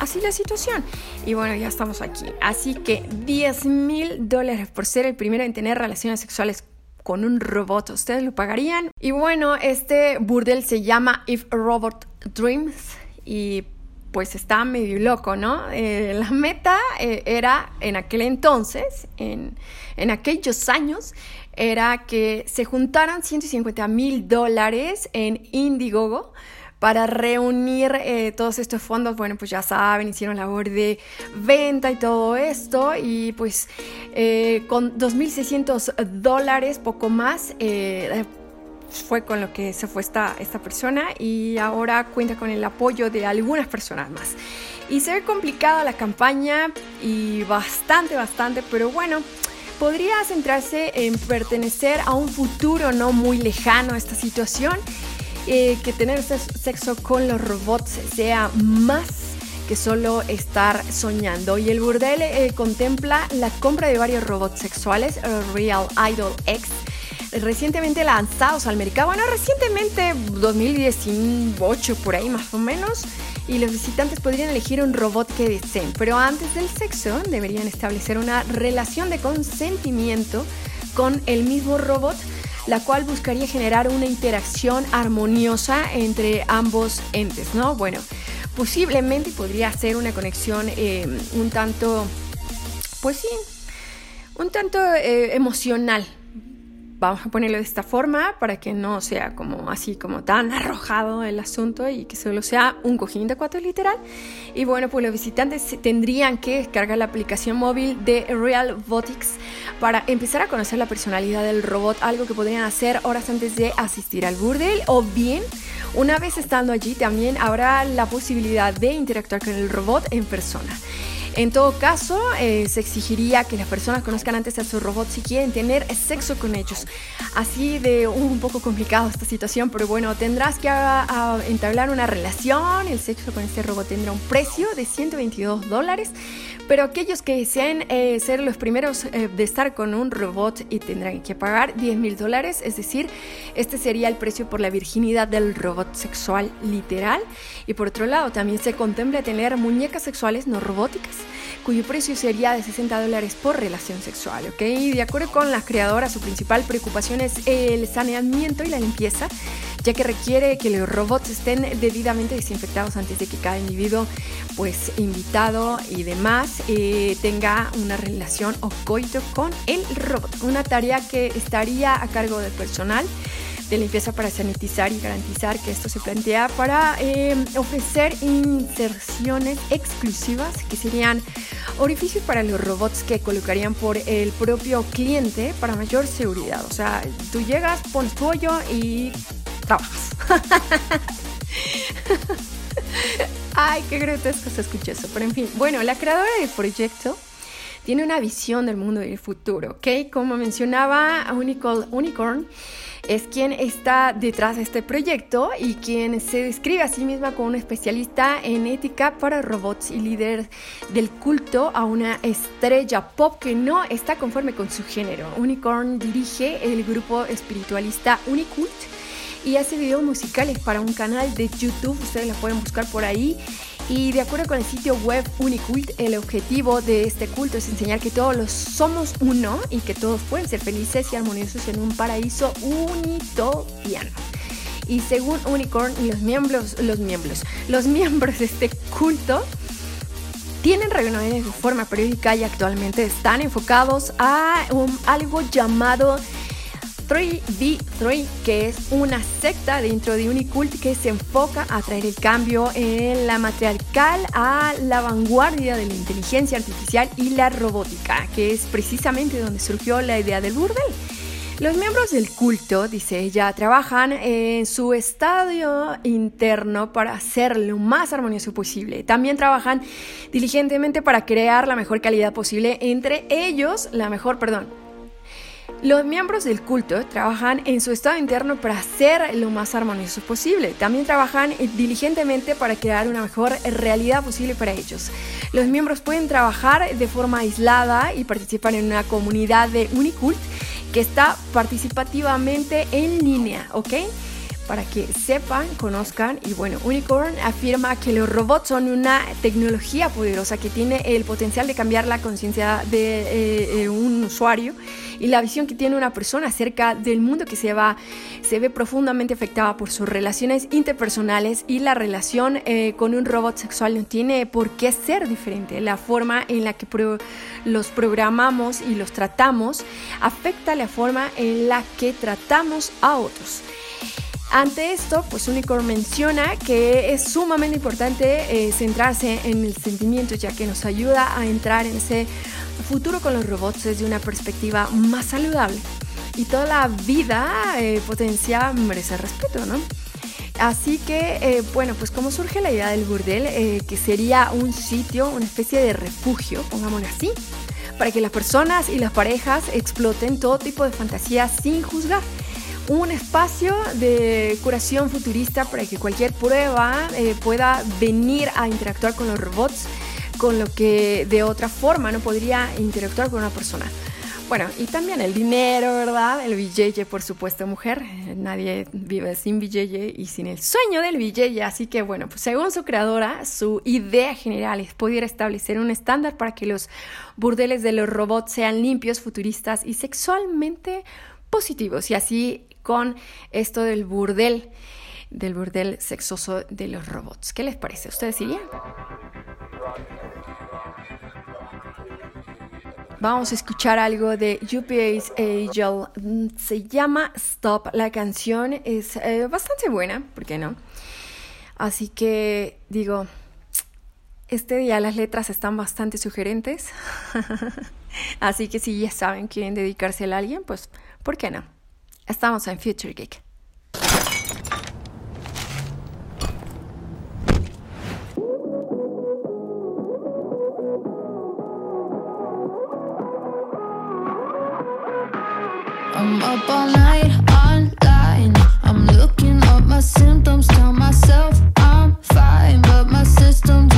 así la situación. Y bueno, ya estamos aquí. Así que 10 mil dólares por ser el primero en tener relaciones sexuales con un robot. ¿Ustedes lo pagarían? Y bueno, este burdel se llama If Robot Dreams y pues está medio loco, ¿no? Eh, la meta eh, era en aquel entonces, en, en aquellos años, era que se juntaran 150 mil dólares en Indiegogo para reunir eh, todos estos fondos. Bueno, pues ya saben, hicieron labor de venta y todo esto. Y pues eh, con 2.600 dólares, poco más, eh, fue con lo que se fue esta, esta persona y ahora cuenta con el apoyo de algunas personas más. Y se ve complicada la campaña y bastante, bastante, pero bueno, podría centrarse en pertenecer a un futuro no muy lejano esta situación eh, que tener sexo con los robots sea más que solo estar soñando. Y el burdel eh, contempla la compra de varios robots sexuales, Real Idol X, recientemente lanzados al mercado. Bueno, recientemente, 2018 por ahí más o menos. Y los visitantes podrían elegir un robot que deseen. Pero antes del sexo deberían establecer una relación de consentimiento con el mismo robot la cual buscaría generar una interacción armoniosa entre ambos entes, ¿no? Bueno, posiblemente podría ser una conexión eh, un tanto, pues sí, un tanto eh, emocional, vamos a ponerlo de esta forma para que no sea como así como tan arrojado el asunto y que solo sea un cojín de cuatro literal. Y bueno, pues los visitantes tendrían que descargar la aplicación móvil de Real Robotics para empezar a conocer la personalidad del robot, algo que podrían hacer horas antes de asistir al burdel o bien una vez estando allí también habrá la posibilidad de interactuar con el robot en persona. En todo caso, eh, se exigiría que las personas conozcan antes a sus robots si quieren tener sexo con ellos. Así de un poco complicado esta situación, pero bueno, tendrás que entablar una relación. El sexo con este robot tendrá un precio de 122 dólares. Pero aquellos que desean eh, ser los primeros eh, de estar con un robot y tendrán que pagar 10 mil dólares, es decir, este sería el precio por la virginidad del robot sexual literal. Y por otro lado, también se contempla tener muñecas sexuales no robóticas cuyo precio sería de 60 dólares por relación sexual, ¿ok? de acuerdo con las creadoras, su principal preocupación es el saneamiento y la limpieza, ya que requiere que los robots estén debidamente desinfectados antes de que cada individuo, pues invitado y demás, eh, tenga una relación o coito con el robot. Una tarea que estaría a cargo del personal de limpieza para sanitizar y garantizar que esto se plantea para eh, ofrecer inserciones exclusivas que serían orificios para los robots que colocarían por el propio cliente para mayor seguridad. O sea, tú llegas, pones tu hoyo y trabajas. Ay, qué grotesco se escucha eso. Pero en fin, bueno, la creadora del proyecto tiene una visión del mundo del futuro, ¿ok? Como mencionaba Unicorn es quien está detrás de este proyecto y quien se describe a sí misma como una especialista en ética para robots y líder del culto a una estrella pop que no está conforme con su género. Unicorn dirige el grupo espiritualista Unicult y hace videos musicales para un canal de YouTube, ustedes la pueden buscar por ahí y de acuerdo con el sitio web Unicult, el objetivo de este culto es enseñar que todos los somos uno y que todos pueden ser felices y armoniosos en un paraíso unitopiano. Y según Unicorn los miembros, los miembros, los miembros de este culto tienen reuniones de forma periódica y actualmente están enfocados a algo llamado 3B3, que es una secta dentro de Unicult que se enfoca a traer el cambio en la matriarcal a la vanguardia de la inteligencia artificial y la robótica, que es precisamente donde surgió la idea del burdel. Los miembros del culto, dice ella, trabajan en su estadio interno para hacer lo más armonioso posible. También trabajan diligentemente para crear la mejor calidad posible entre ellos, la mejor, perdón, los miembros del culto trabajan en su estado interno para ser lo más armonioso posible. También trabajan diligentemente para crear una mejor realidad posible para ellos. Los miembros pueden trabajar de forma aislada y participar en una comunidad de Unicult que está participativamente en línea, ¿ok? Para que sepan, conozcan y bueno, Unicorn afirma que los robots son una tecnología poderosa que tiene el potencial de cambiar la conciencia de eh, eh, un usuario y la visión que tiene una persona acerca del mundo que se, va, se ve profundamente afectada por sus relaciones interpersonales y la relación eh, con un robot sexual no tiene por qué ser diferente. La forma en la que los programamos y los tratamos afecta la forma en la que tratamos a otros. Ante esto, pues Unicorn menciona que es sumamente importante eh, centrarse en el sentimiento, ya que nos ayuda a entrar en ese futuro con los robots desde una perspectiva más saludable. Y toda la vida eh, potencia merece respeto, ¿no? Así que, eh, bueno, pues como surge la idea del burdel, que sería un sitio, una especie de refugio, pongámoslo así, para que las personas y las parejas exploten todo tipo de fantasías sin juzgar un espacio de curación futurista para que cualquier prueba eh, pueda venir a interactuar con los robots, con lo que de otra forma no podría interactuar con una persona. Bueno, y también el dinero, ¿verdad? El billete, por supuesto, mujer. Nadie vive sin billete y sin el sueño del billete. Así que, bueno, pues según su creadora, su idea general es poder establecer un estándar para que los burdeles de los robots sean limpios, futuristas y sexualmente positivos y así con esto del burdel, del burdel sexoso de los robots. ¿Qué les parece? ¿Ustedes irían? Vamos a escuchar algo de UPA's Angel. Se llama Stop. La canción es eh, bastante buena, ¿por qué no? Así que digo, este día las letras están bastante sugerentes. Así que si ya saben, quieren dedicarse a alguien, pues, ¿por qué no? Estamos en Future Geek. I'm up all night online. I'm looking up my symptoms, tell myself I'm fine, but my system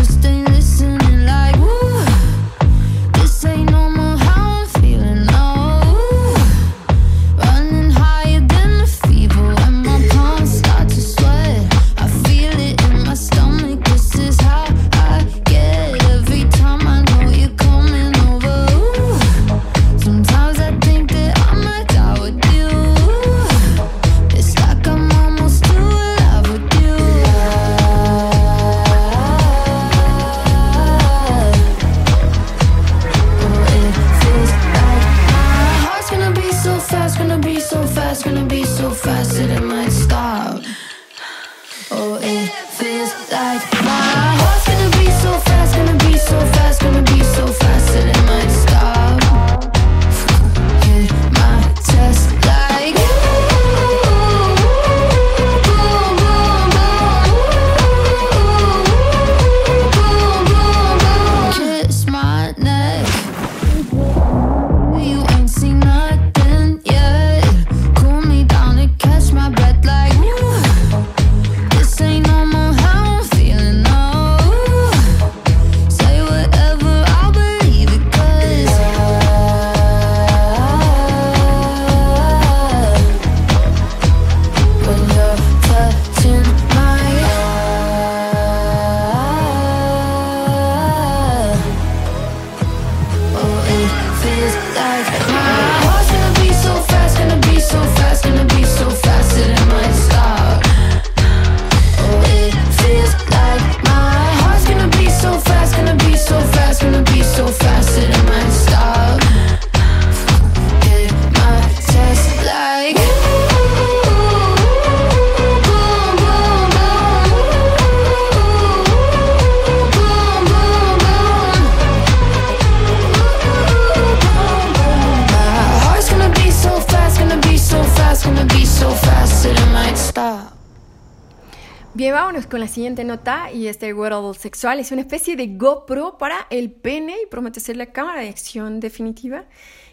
la siguiente nota y este wearable sexual es una especie de GoPro para el pene y promete ser la cámara de acción definitiva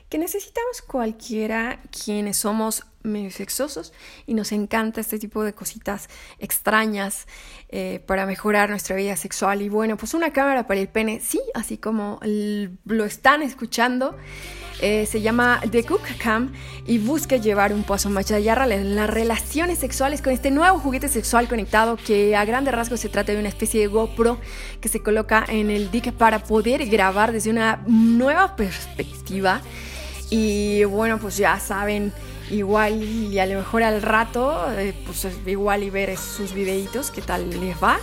que necesitamos cualquiera quienes somos medio sexosos y nos encanta este tipo de cositas extrañas eh, para mejorar nuestra vida sexual y bueno, pues una cámara para el pene, sí, así como lo están escuchando. Eh, se llama The Cook Cam y busca llevar un paso más allá la- las relaciones sexuales con este nuevo juguete sexual conectado que a grandes rasgos se trata de una especie de GoPro que se coloca en el dick para poder grabar desde una nueva perspectiva y bueno pues ya saben igual y a lo mejor al rato eh, pues igual y ver sus videitos qué tal les va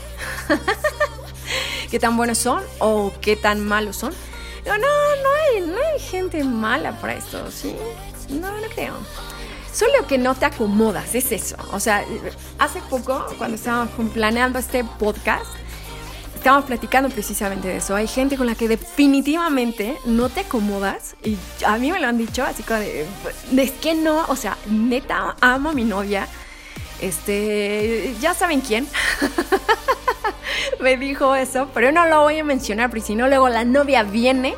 qué tan buenos son o qué tan malos son. No, no, no hay, no hay gente mala para esto, ¿sí? No, no creo. Solo que no te acomodas, es eso. O sea, hace poco, cuando estábamos planeando este podcast, estábamos platicando precisamente de eso. Hay gente con la que definitivamente no te acomodas. Y a mí me lo han dicho, así como de, es que no, o sea, neta amo a mi novia. Este, ya saben quién. me dijo eso, pero no lo voy a mencionar porque si no luego la novia viene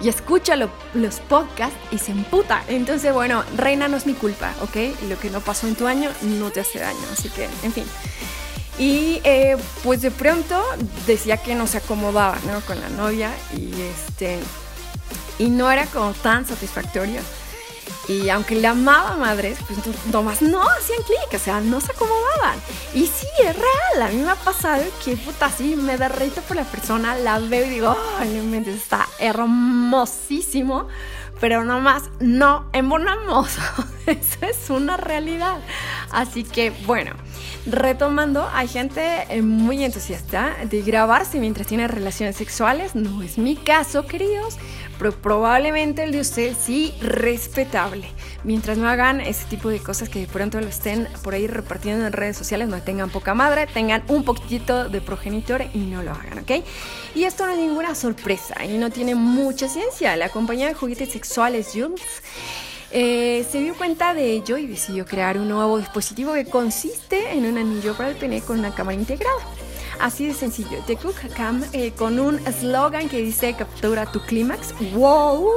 y escucha lo- los podcasts y se emputa. Entonces, bueno, reina no es mi culpa, ¿ok? Lo que no pasó en tu año no te hace daño, así que, en fin. Y eh, pues de pronto decía que no se acomodaba, ¿no? Con la novia y este y no era como tan satisfactorio. Y aunque le amaba madres, pues no- nomás no hacían clic, o sea, no se acomodaban. Y sí, es real, a mí me ha pasado que puta, sí, me derrito por la persona, la veo y digo, ay, no está hermosísimo. pero nomás no embonamos. Eso es una realidad. Así que bueno, retomando, hay gente eh, muy entusiasta de grabarse mientras tiene relaciones sexuales. No es mi caso, queridos, pero probablemente el de usted sí respetable. Mientras no hagan ese tipo de cosas que de pronto lo estén por ahí repartiendo en redes sociales, no tengan poca madre, tengan un poquitito de progenitor y no lo hagan, ¿ok? Y esto no es ninguna sorpresa y no tiene mucha ciencia. La compañía de juguetes sexuales Jules eh, se dio cuenta de ello y decidió crear un nuevo dispositivo que consiste en un anillo para el pene con una cámara integrada. Así de sencillo, The Cook Cam eh, con un eslogan que dice captura tu clímax. ¡Wow!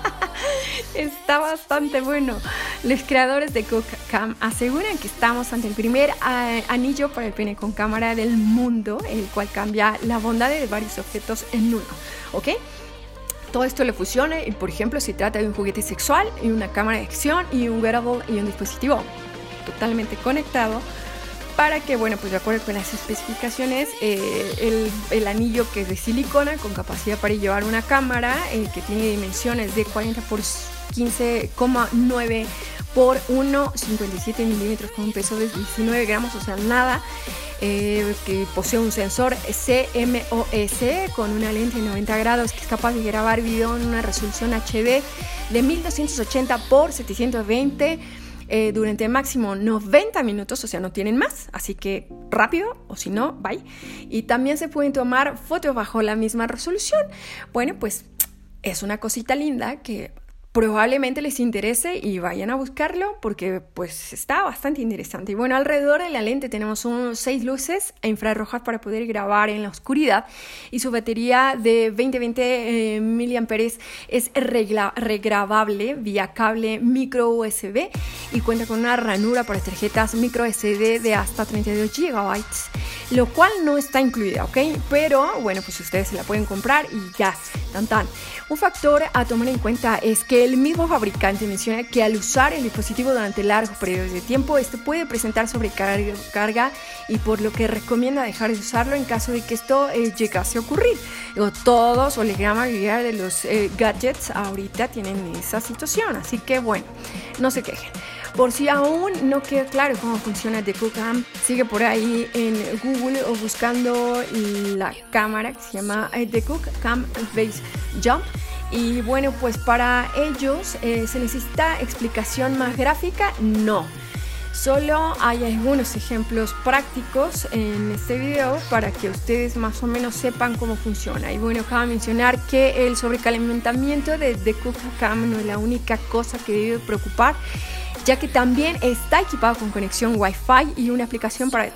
Está bastante bueno. Los creadores de Cook Cam aseguran que estamos ante el primer eh, anillo para el pene con cámara del mundo, el cual cambia la bondad de varios objetos en uno. ¿Ok? Todo esto le fusione y por ejemplo se trata de un juguete sexual y una cámara de acción y un wearable y un dispositivo totalmente conectado para que, bueno, pues de acuerdo con las especificaciones, eh, el, anillo que es de silicona con capacidad para llevar una cámara eh, que tiene dimensiones de 40 por 15,9 por 1,57 milímetros con un peso de 19 gramos, o sea, nada. Eh, que posee un sensor CMOS con una lente de 90 grados que es capaz de grabar video en una resolución HD de 1280 por 720 eh, durante máximo 90 minutos, o sea, no tienen más, así que rápido, o si no, bye. Y también se pueden tomar fotos bajo la misma resolución. Bueno, pues es una cosita linda que probablemente les interese y vayan a buscarlo porque pues está bastante interesante. Y bueno, alrededor de la lente tenemos unos seis luces infrarrojas para poder grabar en la oscuridad y su batería de 20-20 eh, miliamperes es regrabable vía cable micro USB y cuenta con una ranura para tarjetas micro SD de hasta 32 GB, lo cual no está incluida, ¿ok? Pero bueno, pues ustedes se la pueden comprar y ya, tan tan. Un factor a tomar en cuenta es que el mismo fabricante menciona que al usar el dispositivo durante largos periodos de tiempo, este puede presentar sobrecarga y por lo que recomienda dejar de usarlo en caso de que esto eh, llegase a ocurrir. Todos o la gran mayoría de los eh, gadgets ahorita tienen esa situación, así que bueno, no se quejen. Por si aún no queda claro cómo funciona The Cook Cam, sigue por ahí en Google o buscando la cámara que se llama eh, The Cook Cam Base Jump. Y bueno, pues para ellos eh, se necesita explicación más gráfica, no. Solo hay algunos ejemplos prácticos en este video para que ustedes más o menos sepan cómo funciona. Y bueno, cabe mencionar que el sobrecalentamiento de The Cook Cam no es la única cosa que debe preocupar ya que también está equipado con conexión Wi-Fi y una aplicación para,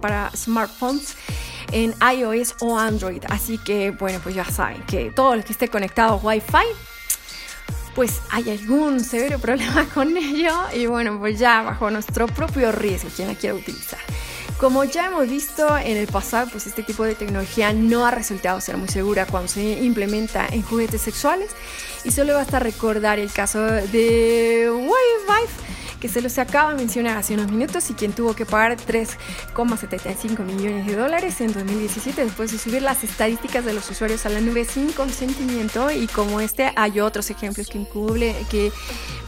para smartphones en iOS o Android. Así que, bueno, pues ya saben que todo lo que esté conectado a Wi-Fi, pues hay algún severo problema con ello y bueno, pues ya bajo nuestro propio riesgo quien la quiera utilizar. Como ya hemos visto en el pasado, pues este tipo de tecnología no ha resultado ser muy segura cuando se implementa en juguetes sexuales. Y solo basta recordar el caso de Wi-Fi que se los acaba de mencionar hace unos minutos y quien tuvo que pagar 3,75 millones de dólares en 2017 después de subir las estadísticas de los usuarios a la nube sin consentimiento. Y como este hay otros ejemplos que, incluye, que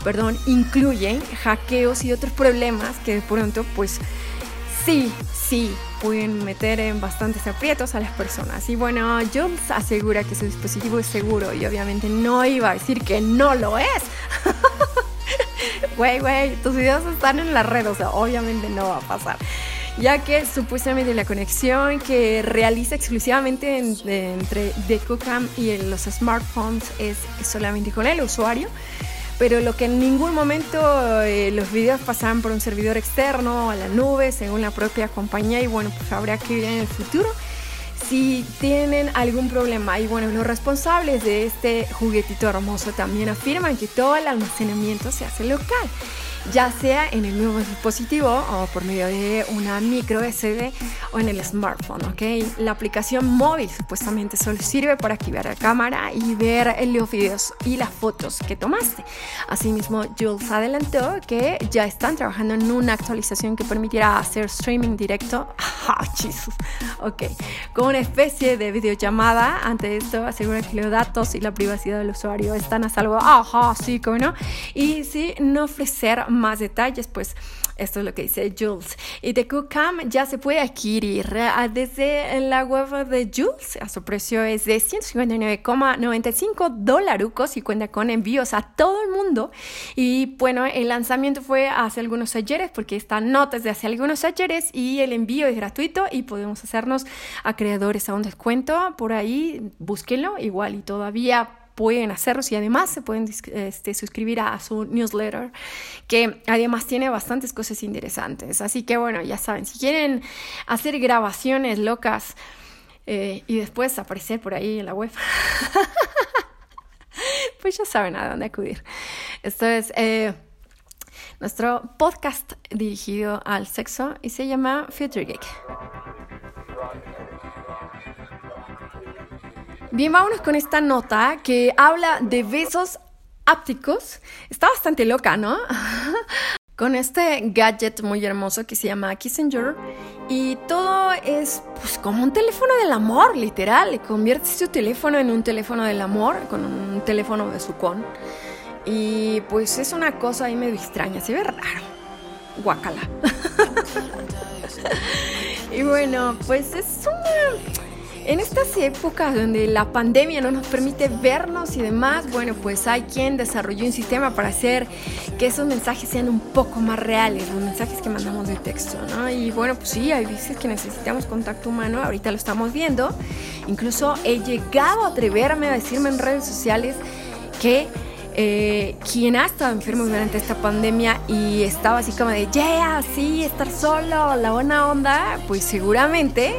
perdón, incluyen hackeos y otros problemas que de pronto pues sí, sí, pueden meter en bastantes aprietos a las personas. Y bueno, Jones asegura que su dispositivo es seguro y obviamente no iba a decir que no lo es. Güey, güey, tus videos están en la red, o sea, obviamente no va a pasar. Ya que supuestamente la conexión que realiza exclusivamente entre The Cookcam y los smartphones es solamente con el usuario pero lo que en ningún momento eh, los videos pasaban por un servidor externo a la nube, según la propia compañía, y bueno, pues habrá que ver en el futuro si tienen algún problema. Y bueno, los responsables de este juguetito hermoso también afirman que todo el almacenamiento se hace local ya sea en el mismo dispositivo o por medio de una micro SD o en el smartphone, ¿ok? La aplicación móvil supuestamente solo sirve para activar la cámara y ver los videos y las fotos que tomaste. Asimismo, Jules adelantó que ya están trabajando en una actualización que permitirá hacer streaming directo. ¡Ah, Jesus! Ok, con una especie de videollamada. Ante esto, asegura que los datos y la privacidad del usuario están a salvo. ¡Ajá! Sí, como no. Y si no ofrecer más detalles, pues esto es lo que dice Jules. Y The Cam ya se puede adquirir desde la web de Jules. A su precio es de 159,95 dólares y cuenta con envíos a todo el mundo. Y bueno, el lanzamiento fue hace algunos ayeres porque esta nota es de hace algunos ayeres y el envío es gratuito y podemos hacernos acreedores a un descuento. Por ahí, búsquenlo. Igual y todavía pueden hacerlos y además se pueden este, suscribir a, su newsletter que además tiene bastantes cosas interesantes. Así que bueno, ya saben, si quieren hacer grabaciones locas eh, y después aparecer por ahí en la web, pues ya saben a dónde acudir. Esto es... Eh, nuestro podcast dirigido al sexo y se llama Future Geek. Bien, vámonos con esta nota que habla de besos ápticos. Está bastante loca, ¿no? con este gadget muy hermoso que se llama Kissinger y todo es pues como un teléfono del amor, literal. Le conviertes tu teléfono en un teléfono del amor con un teléfono de con y pues es una cosa ahí medio extraña, se ve raro. Guacala. y bueno, pues es una en estas épocas donde la pandemia no nos permite vernos y demás, bueno, pues hay quien desarrolló un sistema para hacer que esos mensajes sean un poco más reales, los mensajes que mandamos de texto, ¿no? Y bueno, pues sí, hay veces que necesitamos contacto humano, ahorita lo estamos viendo. Incluso he llegado a atreverme a decirme en redes sociales que eh, quien ha estado enfermo durante esta pandemia y estaba así como de, yeah, sí, estar solo, la buena onda, pues seguramente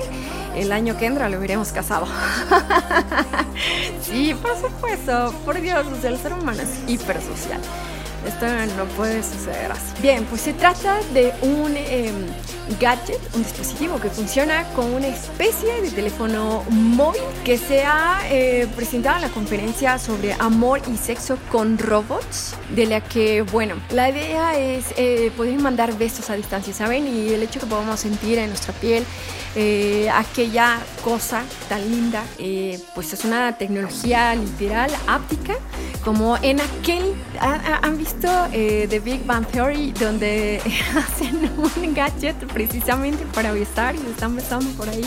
el año que entra lo hubiéramos casado. sí, por supuesto, por Dios, el ser humano es hipersocial. Esto no puede suceder así. Bien, pues se trata de un em, gadget, un dispositivo que funciona con una especie de teléfono móvil que se ha eh, presentado en la conferencia sobre amor y sexo con robots, de la que, bueno, la idea es eh, poder mandar besos a distancia, ¿saben? Y el hecho que podamos sentir en nuestra piel eh, aquella cosa tan linda, pues es una tecnología literal, áptica, como en aquel, ¿han visto The Big Bang Theory, donde hacen un gadget precisamente para besar y están besando por ahí.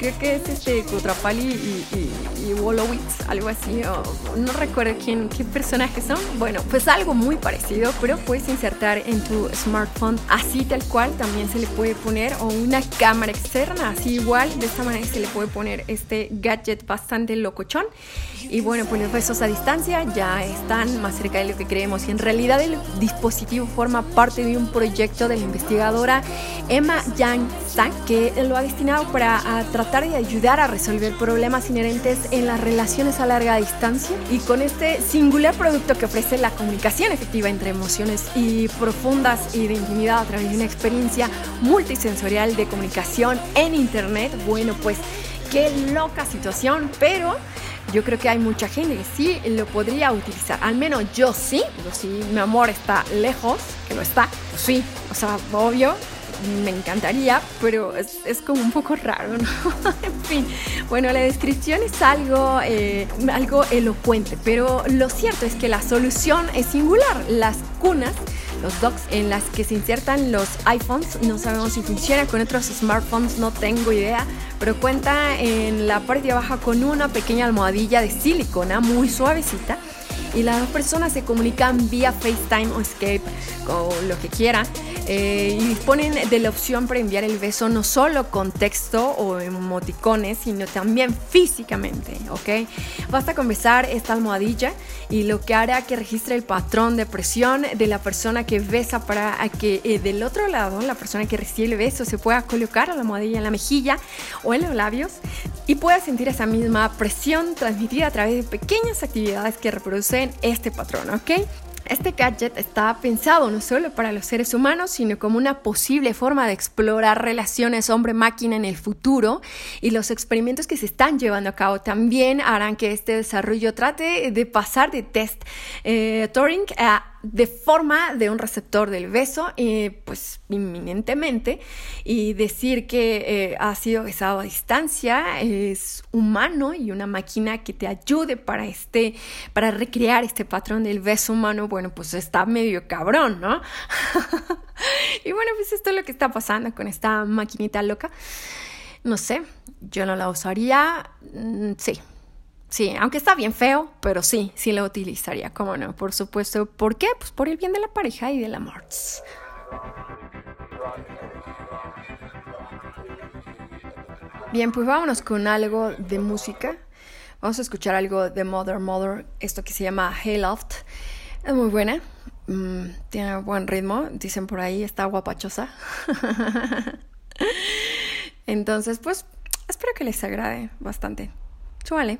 Creo que es este Kutrapali y, y, Wolowitz, algo así, no recuerdo quién, qué personajes son. Bueno, pues algo muy parecido, pero puedes insertar en tu smartphone así tal cual. También se le puede poner o una cámara externa, así igual. De esta manera se le puede poner este gadget bastante locochón. Y bueno, pues los besos a distancia ya están más cerca de lo que creemos. Y en realidad el dispositivo forma parte de un proyecto de la investigadora Emma Yang Sang, que lo ha destinado para tratar de ayudar a resolver problemas inherentes en las relaciones a larga distancia. Y con este singular producto que ofrece la comunicación efectiva entre emociones y profundas y de intimidad a través de una experiencia multisensorial de comunicación en Internet, bueno, pues qué loca situación, pero yo creo que hay mucha gente que sí lo podría utilizar. Al menos yo sí. Pero si mi amor está lejos, que lo está, sí. O sea, obvio, me encantaría, pero es, como un poco raro, ¿no? en fin, bueno, la descripción es algo, eh, algo elocuente, pero lo cierto es que la solución es singular. Las cunas los docks en las que se insertan los iPhones. No sabemos si funciona con otros smartphones, no tengo idea, pero cuenta en la parte baja con una pequeña almohadilla de silicona muy suavecita y las dos personas se comunican vía FaceTime o Skype o lo que quieran eh, y disponen de la opción para enviar el beso no solo con texto o emoticones, sino también físicamente, ¿ok? Basta con besar esta almohadilla y lo que hará que registre el patrón de presión de la persona que besa para que eh, del otro lado la persona que recibe el beso se pueda colocar la almohadilla en la mejilla o en los labios y pueda sentir esa misma presión transmitida a través de pequeñas actividades que este patrón, ¿ok? Este gadget está pensado no solo para los seres humanos, sino como una posible forma de explorar relaciones hombre-máquina en el futuro y los experimentos que se están llevando a cabo también harán que este desarrollo trate de pasar de test eh, Turing a de forma de un receptor del beso, eh, pues inminentemente, y decir que eh, ha sido besado a distancia es humano y una máquina que te ayude para este, para recrear este patrón del beso humano, bueno, pues está medio cabrón, ¿no? y bueno, pues esto es lo que está pasando con esta maquinita loca. No sé, yo no la usaría, mm, sí, Sí, aunque está bien feo, pero sí, sí lo utilizaría, cómo no, por supuesto. ¿Por qué? Pues por el bien de la pareja y del amor. Bien, pues vámonos con algo de música. Vamos a escuchar algo de Mother Mother, esto que se llama Hayloft. Es muy buena, mm, tiene buen ritmo, dicen por ahí, está guapachosa. Entonces, pues, espero que les agrade bastante. Súbale.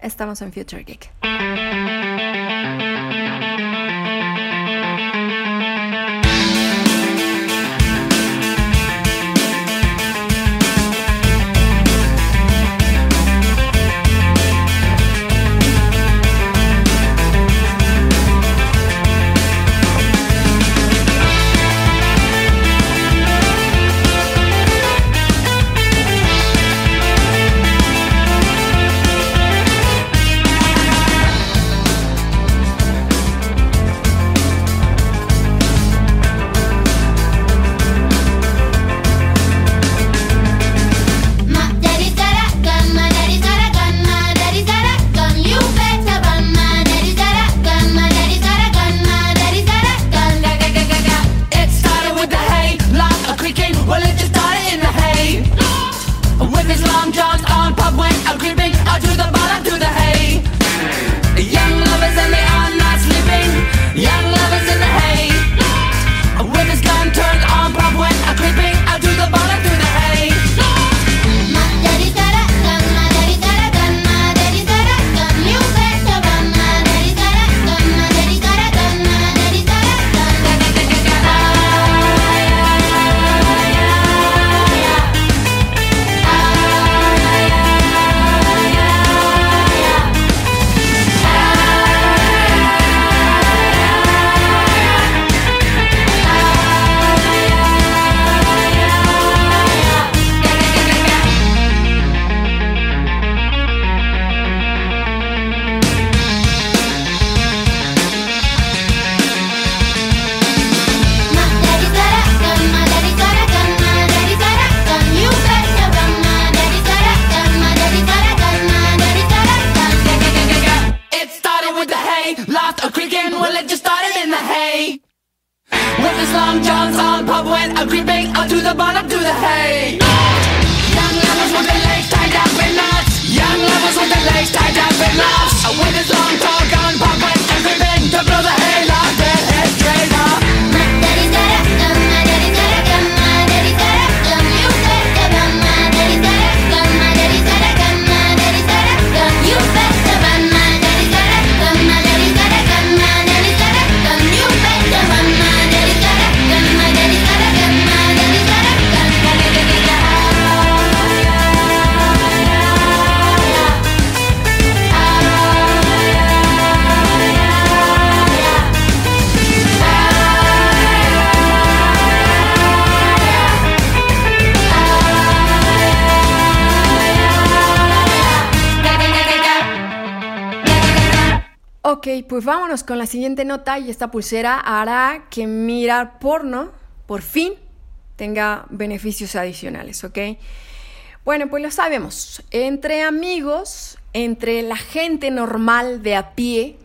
Estamos en Future Geek. Pues vámonos con la siguiente nota y esta pulsera hará que mirar porno, por fin, tenga beneficios adicionales, ¿ok? Bueno, pues lo sabemos. Entre amigos, entre la gente normal de a pie,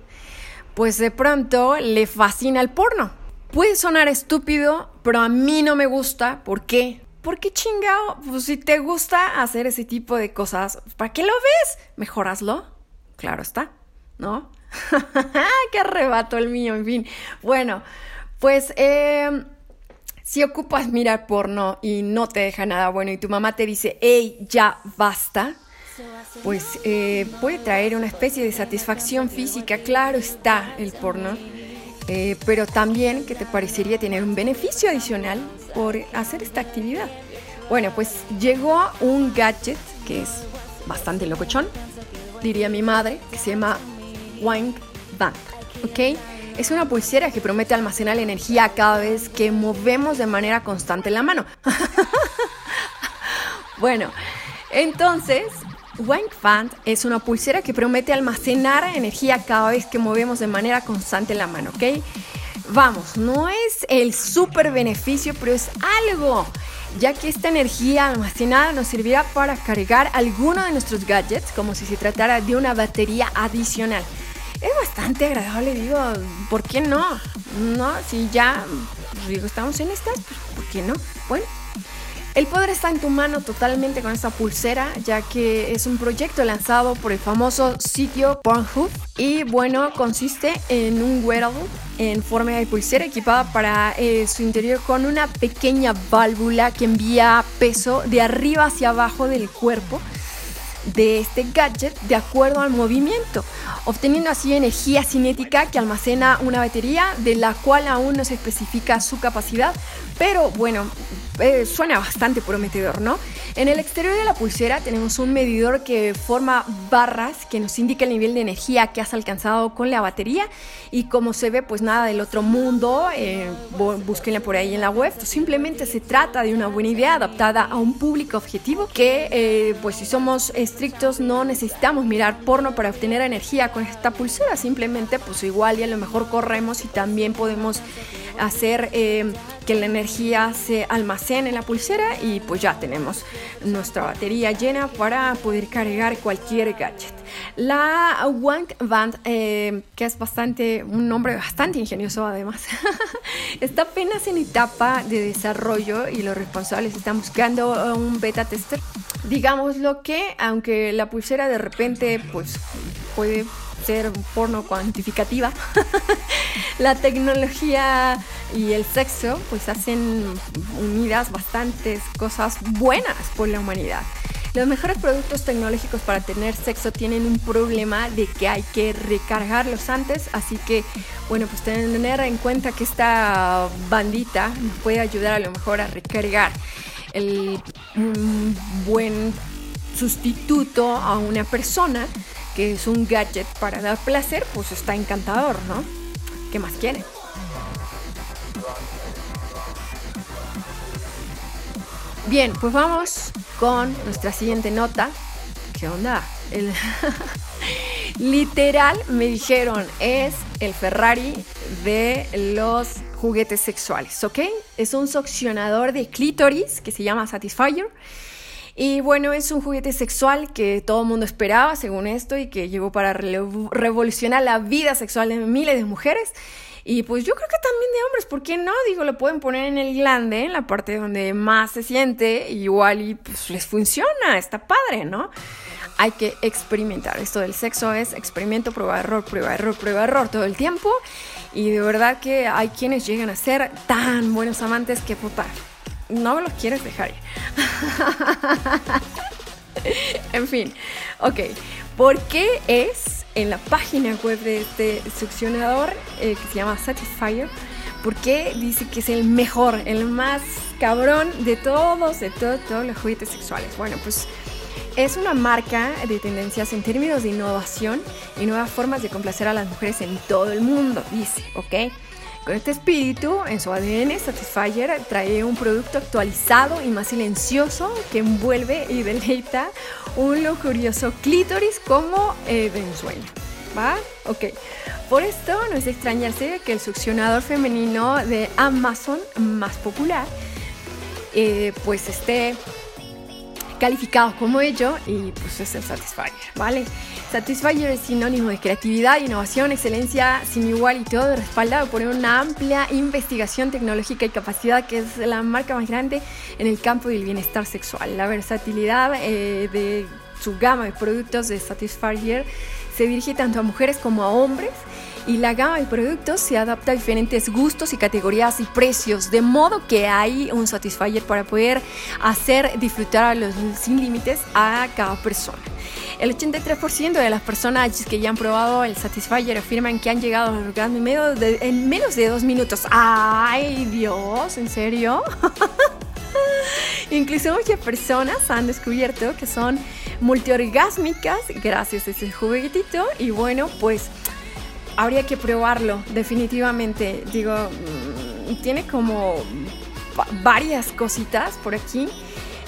pues de pronto le fascina el porno. Puede sonar estúpido, pero a mí no me gusta. ¿Por qué? Porque chingado, pues si te gusta hacer ese tipo de cosas, ¿para qué lo ves? Mejoraslo. Claro está, ¿no? ¡Qué arrebato el mío! En fin. Bueno, pues eh, si ocupas mirar porno y no te deja nada bueno y tu mamá te dice, hey, ya basta, pues eh, puede traer una especie de satisfacción física. Claro está el porno. Eh, pero también, ¿qué te parecería tener un beneficio adicional por hacer esta actividad? Bueno, pues llegó un gadget que es bastante locochón, diría mi madre, que se llama Wank Band, ¿ok? Es una pulsera que promete almacenar energía cada vez que movemos de manera constante la mano. bueno, entonces, Wank Band es una pulsera que promete almacenar energía cada vez que movemos de manera constante la mano, ¿ok? Vamos, no es el super beneficio, pero es algo ya que esta energía almacenada nos servirá para cargar alguno de nuestros gadgets como si se tratara de una batería adicional. Es bastante agradable, digo, ¿por qué no? No, si ya, digo, estamos en estas, pues, ¿por qué no? Bueno, el poder está en tu mano totalmente con esta pulsera, ya que es un proyecto lanzado por el famoso sitio Pornhub. Y bueno, consiste en un wearable en forma de pulsera equipada para eh, su interior con una pequeña válvula que envía peso de arriba hacia abajo del cuerpo de este gadget de acuerdo al movimiento, obteniendo así energía cinética que almacena una batería de la cual aún no se especifica su capacidad, pero bueno, eh, suena bastante prometedor, ¿no? En el exterior de la pulsera tenemos un medidor que forma barras que nos indica el nivel de energía que has alcanzado con la batería y como se ve pues nada del otro mundo, eh, búsquenla por ahí en la web, simplemente se trata de una buena idea adaptada a un público objetivo que eh, pues si somos estrictos no necesitamos mirar porno para obtener energía con esta pulsera, simplemente pues igual y a lo mejor corremos y también podemos hacer eh, que la energía se almacene en la pulsera y pues ya tenemos nuestra batería llena para poder cargar cualquier gadget. La Wank Band, eh, que es bastante, un nombre bastante ingenioso además, está apenas en etapa de desarrollo y los responsables están buscando un beta tester. Digamos lo que, aunque la pulsera de repente pues puede ser porno cuantificativa, la tecnología y el sexo pues hacen unidas bastantes cosas buenas por la humanidad. Los mejores productos tecnológicos para tener sexo tienen un problema de que hay que recargarlos antes, así que bueno, pues tener en cuenta que esta bandita nos puede ayudar a lo mejor a recargar el un buen sustituto a una persona que es un gadget para dar placer, pues está encantador, ¿no? ¿Qué más quieren? Bien, pues vamos con nuestra siguiente nota. ¿Qué onda? Literal me dijeron, es el Ferrari de los juguetes sexuales, ¿ok? Es un succionador de clítoris que se llama Satisfyer y bueno, es un juguete sexual que todo el mundo esperaba, según esto, y que llegó para revolucionar la vida sexual de miles de mujeres. Y pues yo creo que también de hombres, ¿por qué no? Digo, lo pueden poner en el glande, en la parte donde más se siente, igual y pues les funciona, está padre, ¿no? Hay que experimentar. Esto del sexo es experimento, prueba, error, prueba, error, prueba, error todo el tiempo. Y de verdad que hay quienes llegan a ser tan buenos amantes que puta, no me los quieres dejar ir. en fin, ok. ¿Por qué es en la página web de este succionador eh, que se llama Satisfyer? ¿Por qué dice que es el mejor, el más cabrón de todos, de todos, todos los juguetes sexuales? Bueno, pues es una marca de tendencias en términos de innovación y nuevas formas de complacer a las mujeres en todo el mundo, dice, ¿ok? Con este espíritu, en su ADN, Satisfyer trae un producto actualizado y más silencioso que envuelve y deleita un lujurioso clítoris como eh, de ensueño. ¿Va? Ok. Por esto no es de extrañarse que el succionador femenino de Amazon más popular eh, pues esté calificado como ello y pues es el Satisfyer, ¿vale? Satisfyer es sinónimo de creatividad, innovación, excelencia sin igual y todo respaldado por una amplia investigación tecnológica y capacidad que es la marca más grande en el campo del bienestar sexual. La versatilidad eh, de su gama de productos de Satisfyer se dirige tanto a mujeres como a hombres y la gama de productos se adapta a diferentes gustos y categorías y precios, de modo que hay un Satisfyer para poder hacer disfrutar a los sin límites a cada persona. El 83% de las personas que ya han probado el Satisfyer afirman que han llegado al orgasmo en menos de, en menos de dos minutos. ¡Ay, Dios! ¿En serio? Incluso muchas personas han descubierto que son multiorgásmicas gracias a ese juguetito y bueno, pues habría que probarlo definitivamente. Digo, mm, tiene como varias cositas por aquí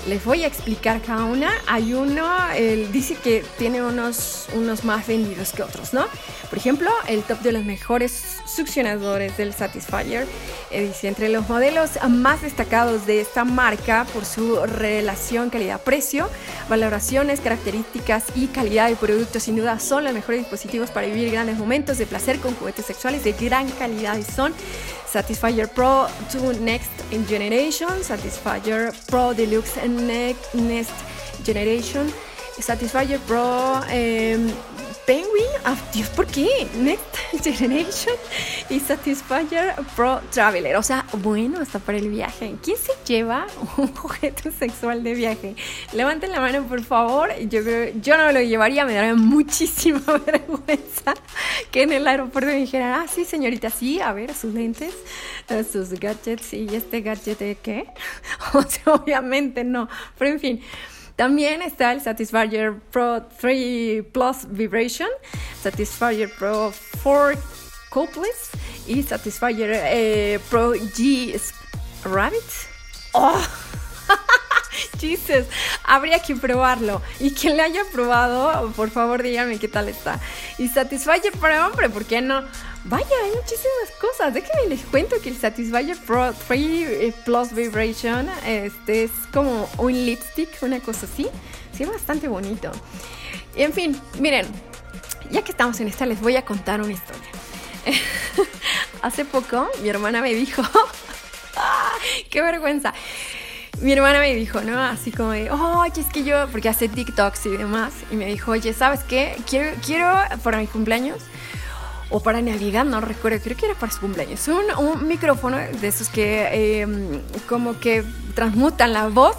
les voy a explicar cada una. Hay uno, él dice que tiene unos, unos más vendidos que otros, ¿no? Por ejemplo, el top de los mejores succionadores del Satisfyer. Eh, dice, entre los modelos más destacados de esta marca por su relación calidad-precio, valoraciones, características y calidad de producto, sin duda son los mejores dispositivos para vivir grandes momentos de placer con juguetes sexuales de gran calidad y son Satisfyer Pro 2 Next Generation, Satisfyer Pro Deluxe Next Generation, Satisfyer Pro eh, Penguin, ah, Dios, ¿por qué? Next Generation y Satisfyer Pro Traveler. O sea, bueno, hasta para el viaje. ¿Quién se lleva un juguete sexual de viaje? Levanten la mano, por favor. Yo yo no me lo llevaría, me daría muchísima vergüenza que en el aeropuerto me dijeran, ah, sí, señorita, sí, a ver, sus lentes, eh, sus gadgets y este gadget de qué. O sea, obviamente no, pero en fin. También está el Satisfyer Pro 3 Plus Vibration, Satisfyer Pro 4 Copeless y Satisfyer eh, Pro G Rabbit. ¡Oh! Jesus, habría que probarlo. Y quien le haya probado, por favor dígame qué tal está. Y Satisfyer para hombre, ¿por qué no? Vaya, hay muchísimas cosas. Déjenme les cuento que el Satisfyer Pro 3 eh, Plus Vibration este es como un lipstick, una cosa así. Sí, es bastante bonito. Y en fin, miren, ya que estamos en esta, les voy a contar una historia. Hace poco mi hermana me dijo, ¡qué vergüenza! Mi hermana me dijo, ¿no? Así como de, oye, es que yo, porque hace TikToks y demás, y me dijo, oye, ¿sabes qué? Quiero, quiero para mi cumpleaños o para Navidad, no recuerdo, creo que era para su cumpleaños. Un, un micrófono de esos que em, como que transmutan la voz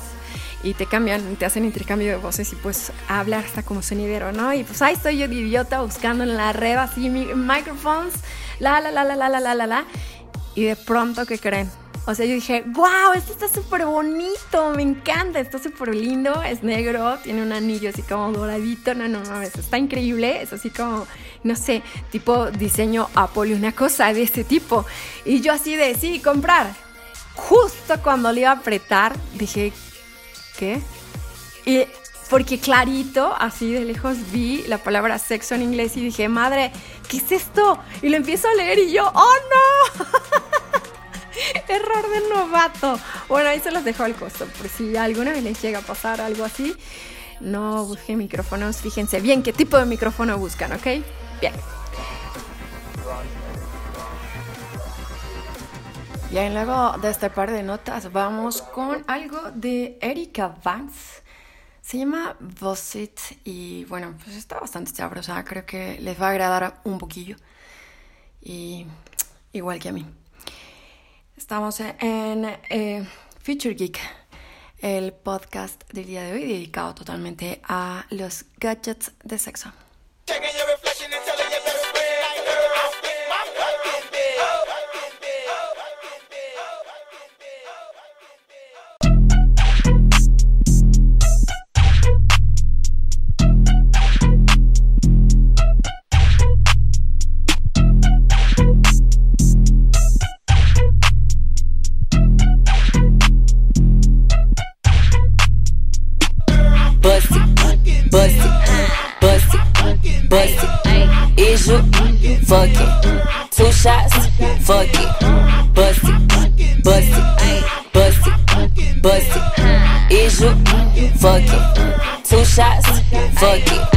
y te cambian, te hacen intercambio de voces y pues hablar hasta como sonidero, ¿no? Y pues ahí estoy yo de idiota buscando en la red así microphones, la, la, la, la, la, la, la, la, la. Y de pronto, ¿qué creen? O sea, yo dije, wow, esto está súper bonito, me encanta, está súper lindo, es negro, tiene un anillo así como doradito, no, no mames, está increíble, es así como, no sé, tipo diseño Apple, una cosa de ese tipo. Y yo así de, sí, comprar. Justo cuando le iba a apretar, dije, ¿qué? Y porque clarito, así de lejos, vi la palabra sexo en inglés y dije, madre, ¿qué es esto? Y lo empiezo a leer y yo, ¡oh no! Error del novato. Bueno, ahí se los dejo al costo. Por si alguna vez les llega a pasar algo así, no busquen micrófonos. Fíjense bien qué tipo de micrófono buscan, ¿ok? Bien. Bien, luego de este par de notas vamos con algo de Erika Vance. Se llama Bossit y bueno, pues está bastante sabrosa. Creo que les va a agradar un poquillo. Y igual que a mí. Estamos en eh, Future Geek, el podcast del día de hoy dedicado totalmente a los gadgets de sexo. Fuck it. Two shots, fuck it. Bust it, bust it, bust it, bust it. Is you, fuck it. Two shots, fuck it.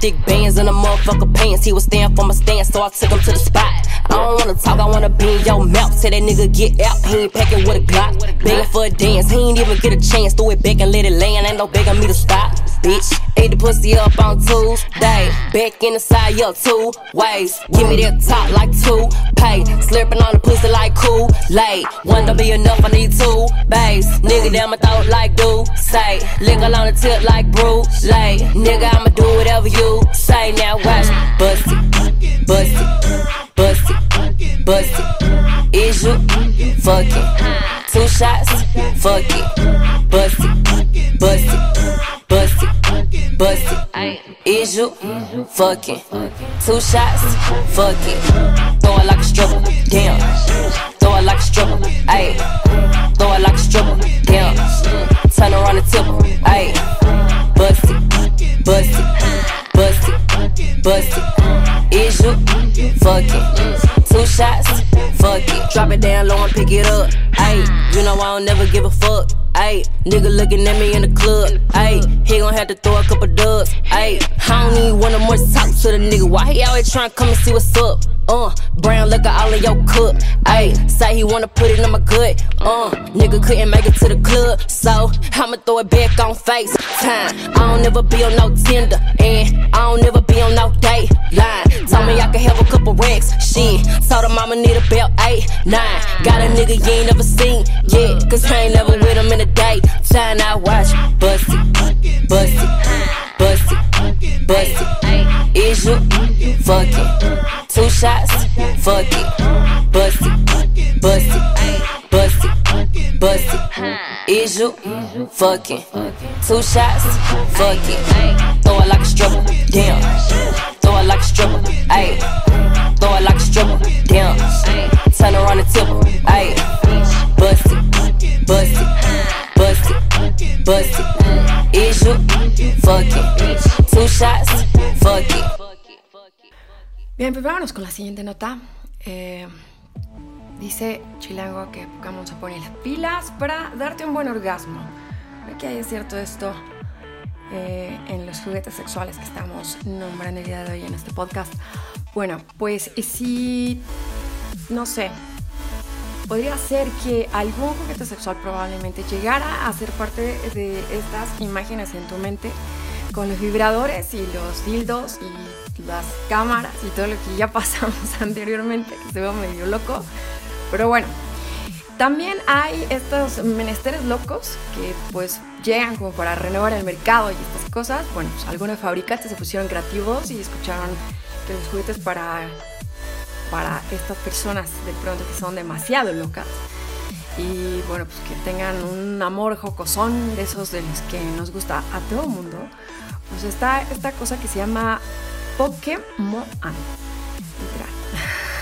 Thick bands in the motherfucker pants. He was stand for my stance, so I took him to the spot. I don't wanna talk, I wanna be in your mouth. Say that nigga get out, he ain't packing with a Glock. Begging for a dance, he ain't even get a chance. Throw it back and let it land, ain't no begging me to stop. Bitch, ate the pussy up on Tuesday. Back in the side, up two ways. Give me that top like two pay. Slurping on the pussy like cool late. One don't be enough, I need two bass. Nigga down my throat like do say. Lick on the tip like brew late. Nigga, I'ma do whatever you say. Now watch, bust it, bust it, bust it, bust it. Is you fucking? Two shots, fuck it, Mm, it. Is you fucking? Two shots, fuck it. Throw it like a stripper, damn. Throw it like a stripper, ayy. Throw it like a stripper, damn. Turn around and tip her, ayy. Bust it, bust it, bust it, bust it. Is you fucking? Two shots, fuck it. Drop it down low and pick it up, ayy. You know I don't never give a fuck. Ayy, nigga looking at me in the club. Ayy, he gon' have to throw a couple dubs. Ayy, I don't need one of more talk to the nigga. Why he always tryna come and see what's up? Uh, brown liquor all in your cup. Ayy, say he wanna put it in my gut. Uh, nigga couldn't make it to the club, so I'ma throw it back on face time. I don't never be on no Tinder, and I don't never be on no date line. Told me I could have a couple racks, shit. Told him I'ma need a belt, eight, nine. Got a nigga you ain't never seen yet, cause I ain't never with him in a day. Time I watch, bust it, bust it, bust it, bust it. Is you fucking? Two shots, fuck it, bust it, bust it, bust it, bust it. Is you fucking? Two shots, fuck it. Throw it like a stripper, damn. Throw it like a stripper, ayy. Throw it like a stripper, damn. Turn around and tip ayy. Bust it, bust it, bust it, bust it. Is you fucking? Two shots, fuck it. Bien, pues vámonos con la siguiente nota. Eh, dice Chilango que Pokémon se pone las pilas para darte un buen orgasmo. Creo que hay cierto esto eh, en los juguetes sexuales que estamos nombrando el día de hoy en este podcast. Bueno, pues si, no sé, podría ser que algún juguete sexual probablemente llegara a ser parte de estas imágenes en tu mente con los vibradores y los dildos y las cámaras y todo lo que ya pasamos anteriormente, que se ve medio loco. Pero bueno, también hay estos menesteres locos que pues llegan como para renovar el mercado y estas cosas. Bueno, pues algunos fabricantes se pusieron creativos y escucharon que los juguetes para, para estas personas de pronto que son demasiado locas y bueno, pues que tengan un amor jocosón de esos de los que nos gusta a todo mundo, pues está esta cosa que se llama Pokémon.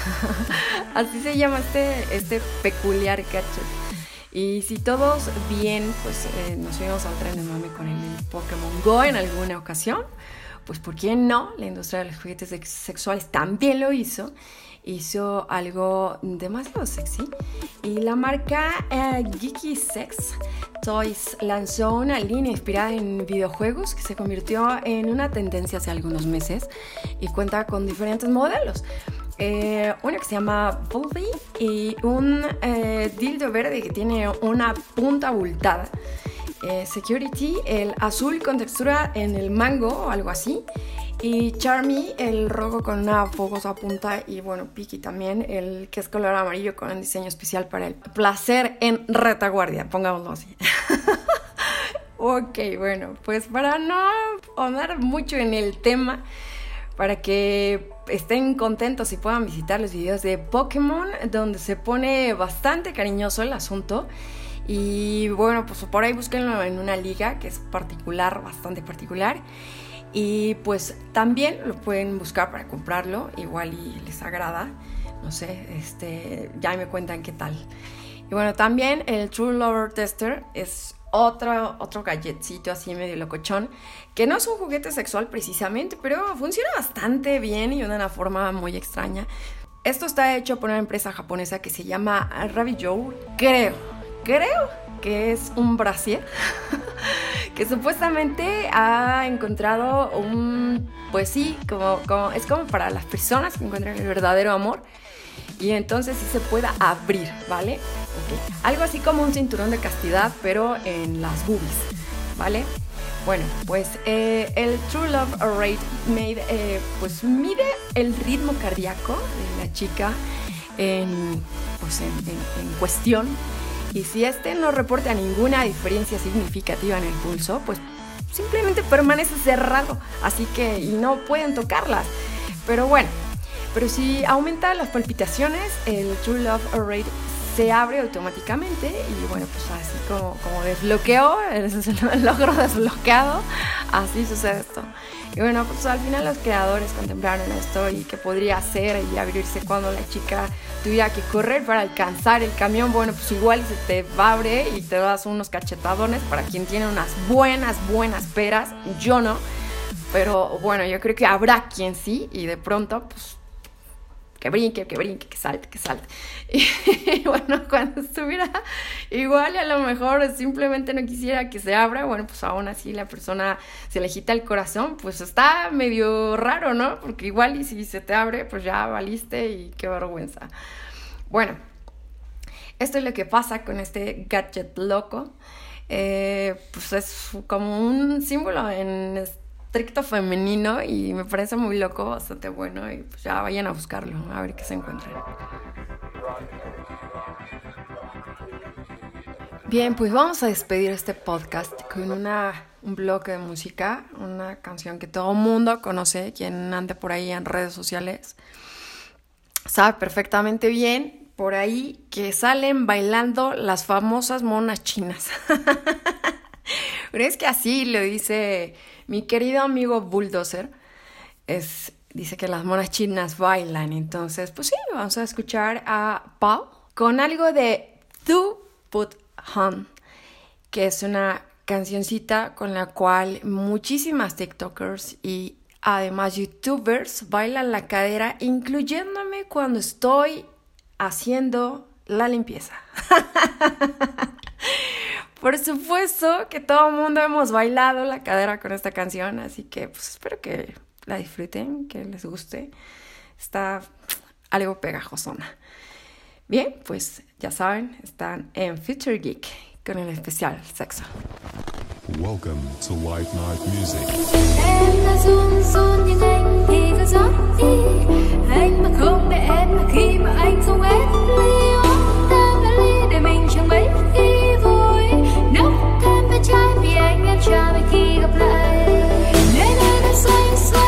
Así se llama este, este peculiar gadget. Y si todos bien, pues eh, nos subimos al tren de mame con el Pokémon Go en alguna ocasión, pues ¿por qué no? La industria de los juguetes sexuales también lo hizo. Hizo algo demasiado sexy. Y la marca eh, Geeky Sex Toys lanzó una línea inspirada en videojuegos que se convirtió en una tendencia hace algunos meses y cuenta con diferentes modelos. Eh, una que se llama Bulby y un eh, dildo verde que tiene una punta abultada. Eh, Security, el azul con textura en el mango o algo así. Y Charmy, el rojo con una fogosa punta. Y bueno, Piki también, el que es color amarillo con un diseño especial para el placer en retaguardia, pongámoslo así. ok, bueno, pues para no ahondar mucho en el tema, para que estén contentos y puedan visitar los videos de Pokémon, donde se pone bastante cariñoso el asunto. Y bueno, pues por ahí búsquenlo en una liga que es particular, bastante particular. Y pues también lo pueden buscar para comprarlo, igual y les agrada. No sé, este, ya me cuentan qué tal. Y bueno, también el True Lover Tester es otro, otro gadgetcito así medio locochón, que no es un juguete sexual precisamente, pero funciona bastante bien y de una forma muy extraña. Esto está hecho por una empresa japonesa que se llama Rabbit Joe, creo, creo que es un brasier que supuestamente ha encontrado un, pues sí, como, como, es como para las personas que encuentran el verdadero amor y entonces sí se pueda abrir, ¿vale? Algo así como un cinturón de castidad, pero en las boobies, ¿vale? Bueno, pues eh, el True Love Rate made, eh, pues mide el ritmo cardíaco de la chica en, pues en- en cuestión y si este no reporta ninguna diferencia significativa en el pulso, pues simplemente permanece cerrado, así que y no pueden tocarlas. Pero bueno, pero si aumenta las palpitaciones, el True Love Rate se abre automáticamente y bueno, pues así como, como desbloqueó, es el logro desbloqueado, así sucede esto. Y bueno, pues al final los creadores contemplaron esto y que podría ser y abrirse cuando la chica tuviera que correr para alcanzar el camión. Bueno, pues igual se te abre y te das unos cachetadones para quien tiene unas buenas, buenas peras. Yo no. Pero bueno, yo creo que habrá quien sí y de pronto, pues que brinque, que brinque, que salte, que salte. Y bueno, cuando estuviera igual y a lo mejor simplemente no quisiera que se abra, bueno, pues aún así la persona se le agita el corazón, pues está medio raro, ¿no? Porque igual y si se te abre, pues ya valiste y qué vergüenza. Bueno, esto es lo que pasa con este gadget loco. Eh, pues es como un símbolo en estricto femenino y me parece muy loco, bastante bueno y pues ya vayan a buscarlo, a ver qué se encuentran. Bien, pues vamos a despedir este podcast con una, un bloque de música, una canción que todo mundo conoce, quien ande por ahí en redes sociales, sabe perfectamente bien por ahí que salen bailando las famosas monas chinas. Pero es que así lo dice mi querido amigo Bulldozer. Es, dice que las monas chinas bailan. Entonces, pues sí, vamos a escuchar a Pau con algo de Tu Put Han, que es una cancioncita con la cual muchísimas TikTokers y además YouTubers bailan la cadera, incluyéndome cuando estoy haciendo la limpieza. Por supuesto que todo el mundo hemos bailado la cadera con esta canción, así que pues espero que la disfruten, que les guste. Está algo pegajosona. Bien, pues ya saben, están en Future Geek con el especial sexo. Welcome to White Night Music. Trái vì anh em cha về khi gặp lại Nơi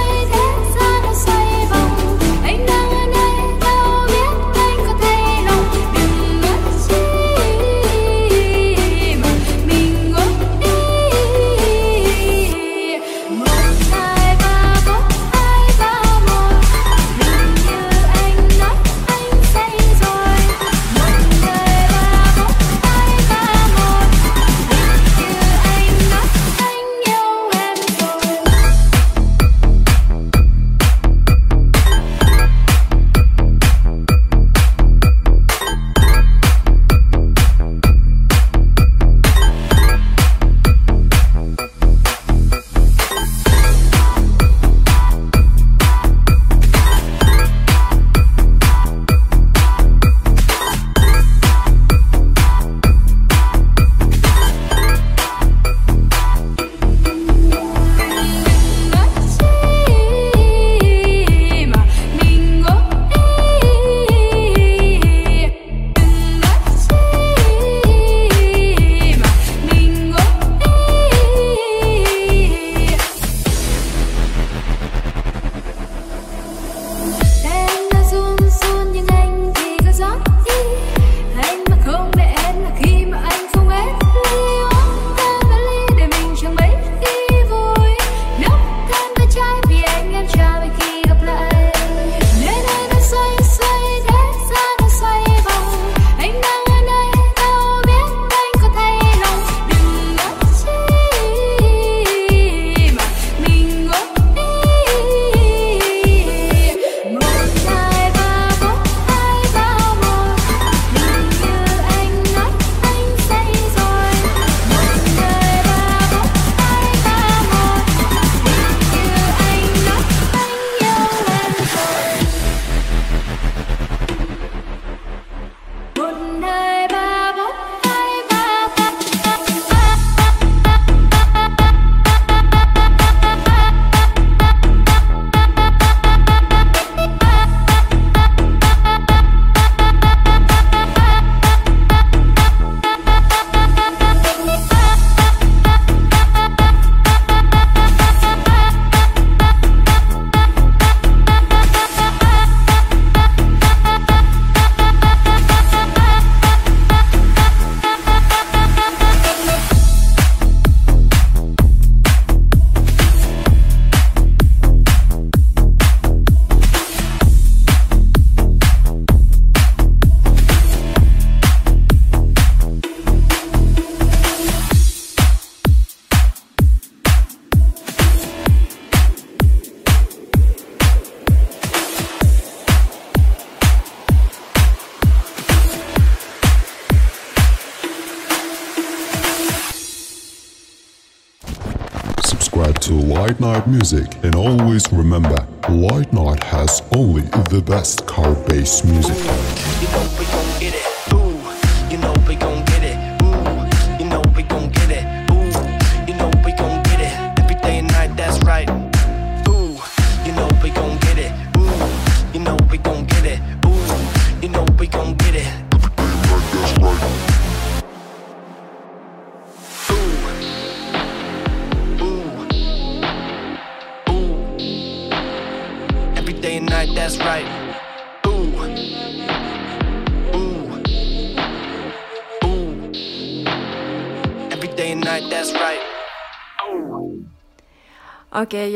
Music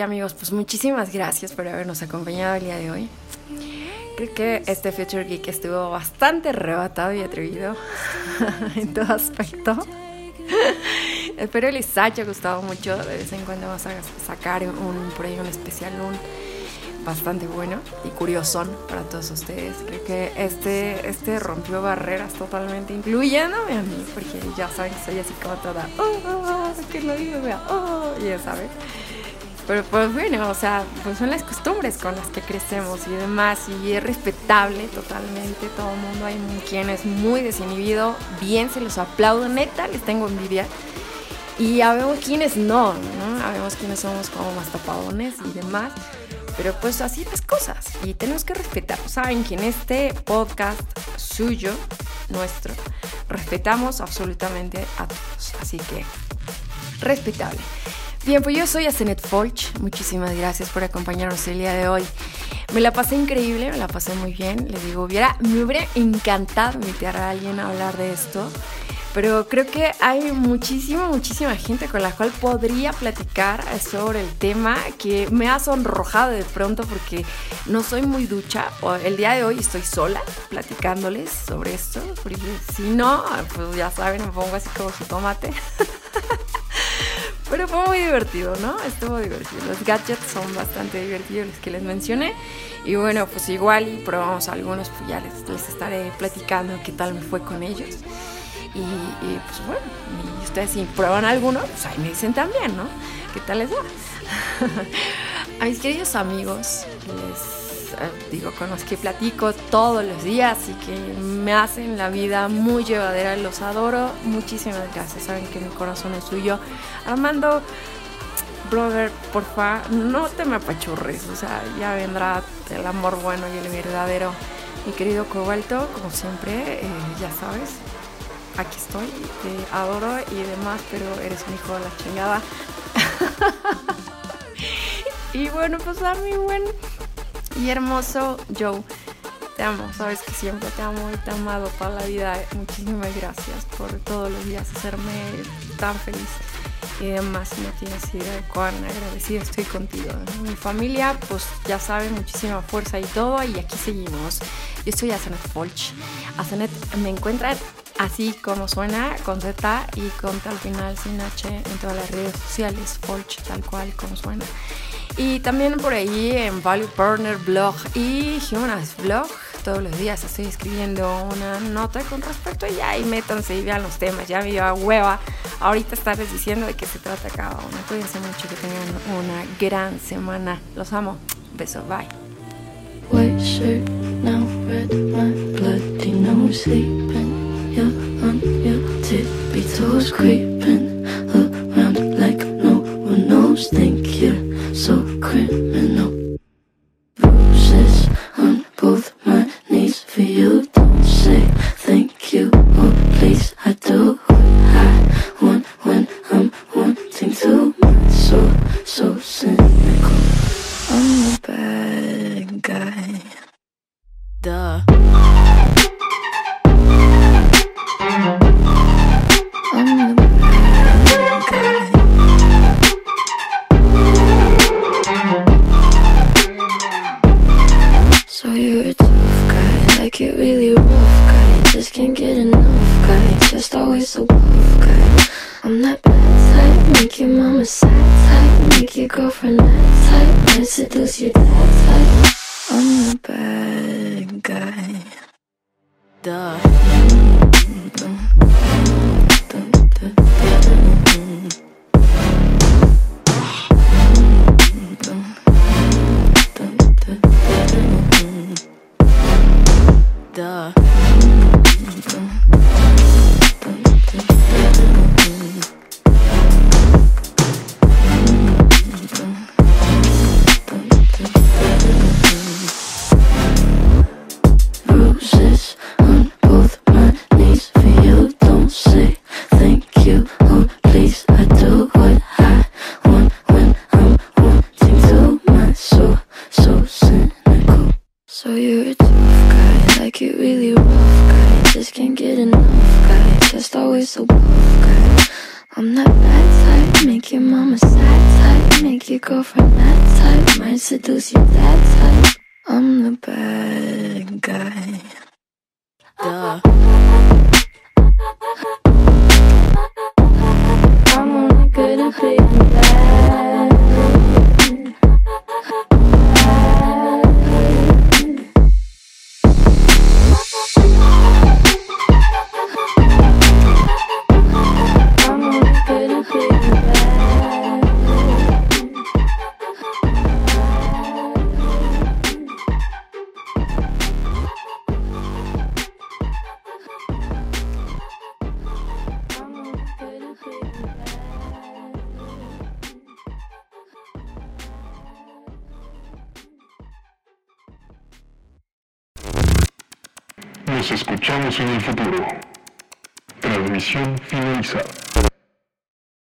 amigos, pues muchísimas gracias por habernos acompañado el día de hoy. Creo que este Future Geek estuvo bastante arrebatado y atrevido en todo aspecto. Espero les haya gustado mucho. De vez en cuando vamos a sacar un, por ahí un especial, un bastante bueno y curiosón para todos ustedes. Creo que este, este rompió barreras totalmente, incluyéndome a mí, porque ya saben que soy así como toda, oh, que lo digo, vea, oh, ya saben. Pero pues bueno, o sea, pues son las costumbres con las que crecemos y demás, y es respetable totalmente todo el mundo. Hay quien es muy desinhibido, bien se los aplaudo, neta, les tengo envidia. Y habemos quienes no, ¿no? Habemos quienes somos como más tapadones y demás. Pero pues así las cosas y tenemos que respetar. Saben que en este podcast suyo, nuestro, respetamos absolutamente a todos. Así que, respetable. Bien, pues yo soy Asenet Folch. Muchísimas gracias por acompañarnos el día de hoy. Me la pasé increíble, me la pasé muy bien. Les digo, hubiera, me hubiera encantado invitar a alguien a hablar de esto. Pero creo que hay muchísima, muchísima gente con la cual podría platicar sobre el tema que me ha sonrojado de pronto porque no soy muy ducha. El día de hoy estoy sola platicándoles sobre esto. Porque si no, pues ya saben, me pongo así como su tomate. Pero fue muy divertido, ¿no? Estuvo divertido. Los gadgets son bastante divertidos los que les mencioné. Y bueno, pues igual y probamos algunos, pues ya les, les estaré platicando qué tal me fue con ellos. Y, pues bueno, y ustedes si prueban alguno, pues ahí me dicen también, ¿no? ¿Qué tal les va? A mis queridos amigos, les eh, digo, con los que platico todos los días y que me hacen la vida muy llevadera, los adoro. Muchísimas gracias, saben que mi corazón es suyo. Armando, brother, porfa, no te me apachurres, o sea, ya vendrá el amor bueno y el verdadero. Mi querido Cobalto, como siempre, eh, ya sabes, aquí estoy, te adoro y demás, pero eres un hijo de la chingada. y bueno, pues a mi buen y hermoso Joe, te amo, sabes que siempre te amo y te he amado para la vida. Muchísimas gracias por todos los días hacerme tan feliz y demás. No tienes idea de cuán agradecida estoy contigo. Mi familia, pues ya saben, muchísima fuerza y todo, y aquí seguimos. Yo soy Azanet Folch. Azanet me encuentran así como suena, con Z y con tal final sin H en todas las redes sociales, Folch, tal cual como suena. Y también por ahí en Value Partner Blog y Humanas Blog. Todos los días estoy escribiendo una nota con respecto y métanse y vean los temas. Ya me dio a hueva ahorita estarles diciendo de qué se trata cada uno. Cuídense mucho, que tengan una gran semana. Los amo. Beso, bye. On your tippy toes, creeping around like no one knows. Think you're so criminal.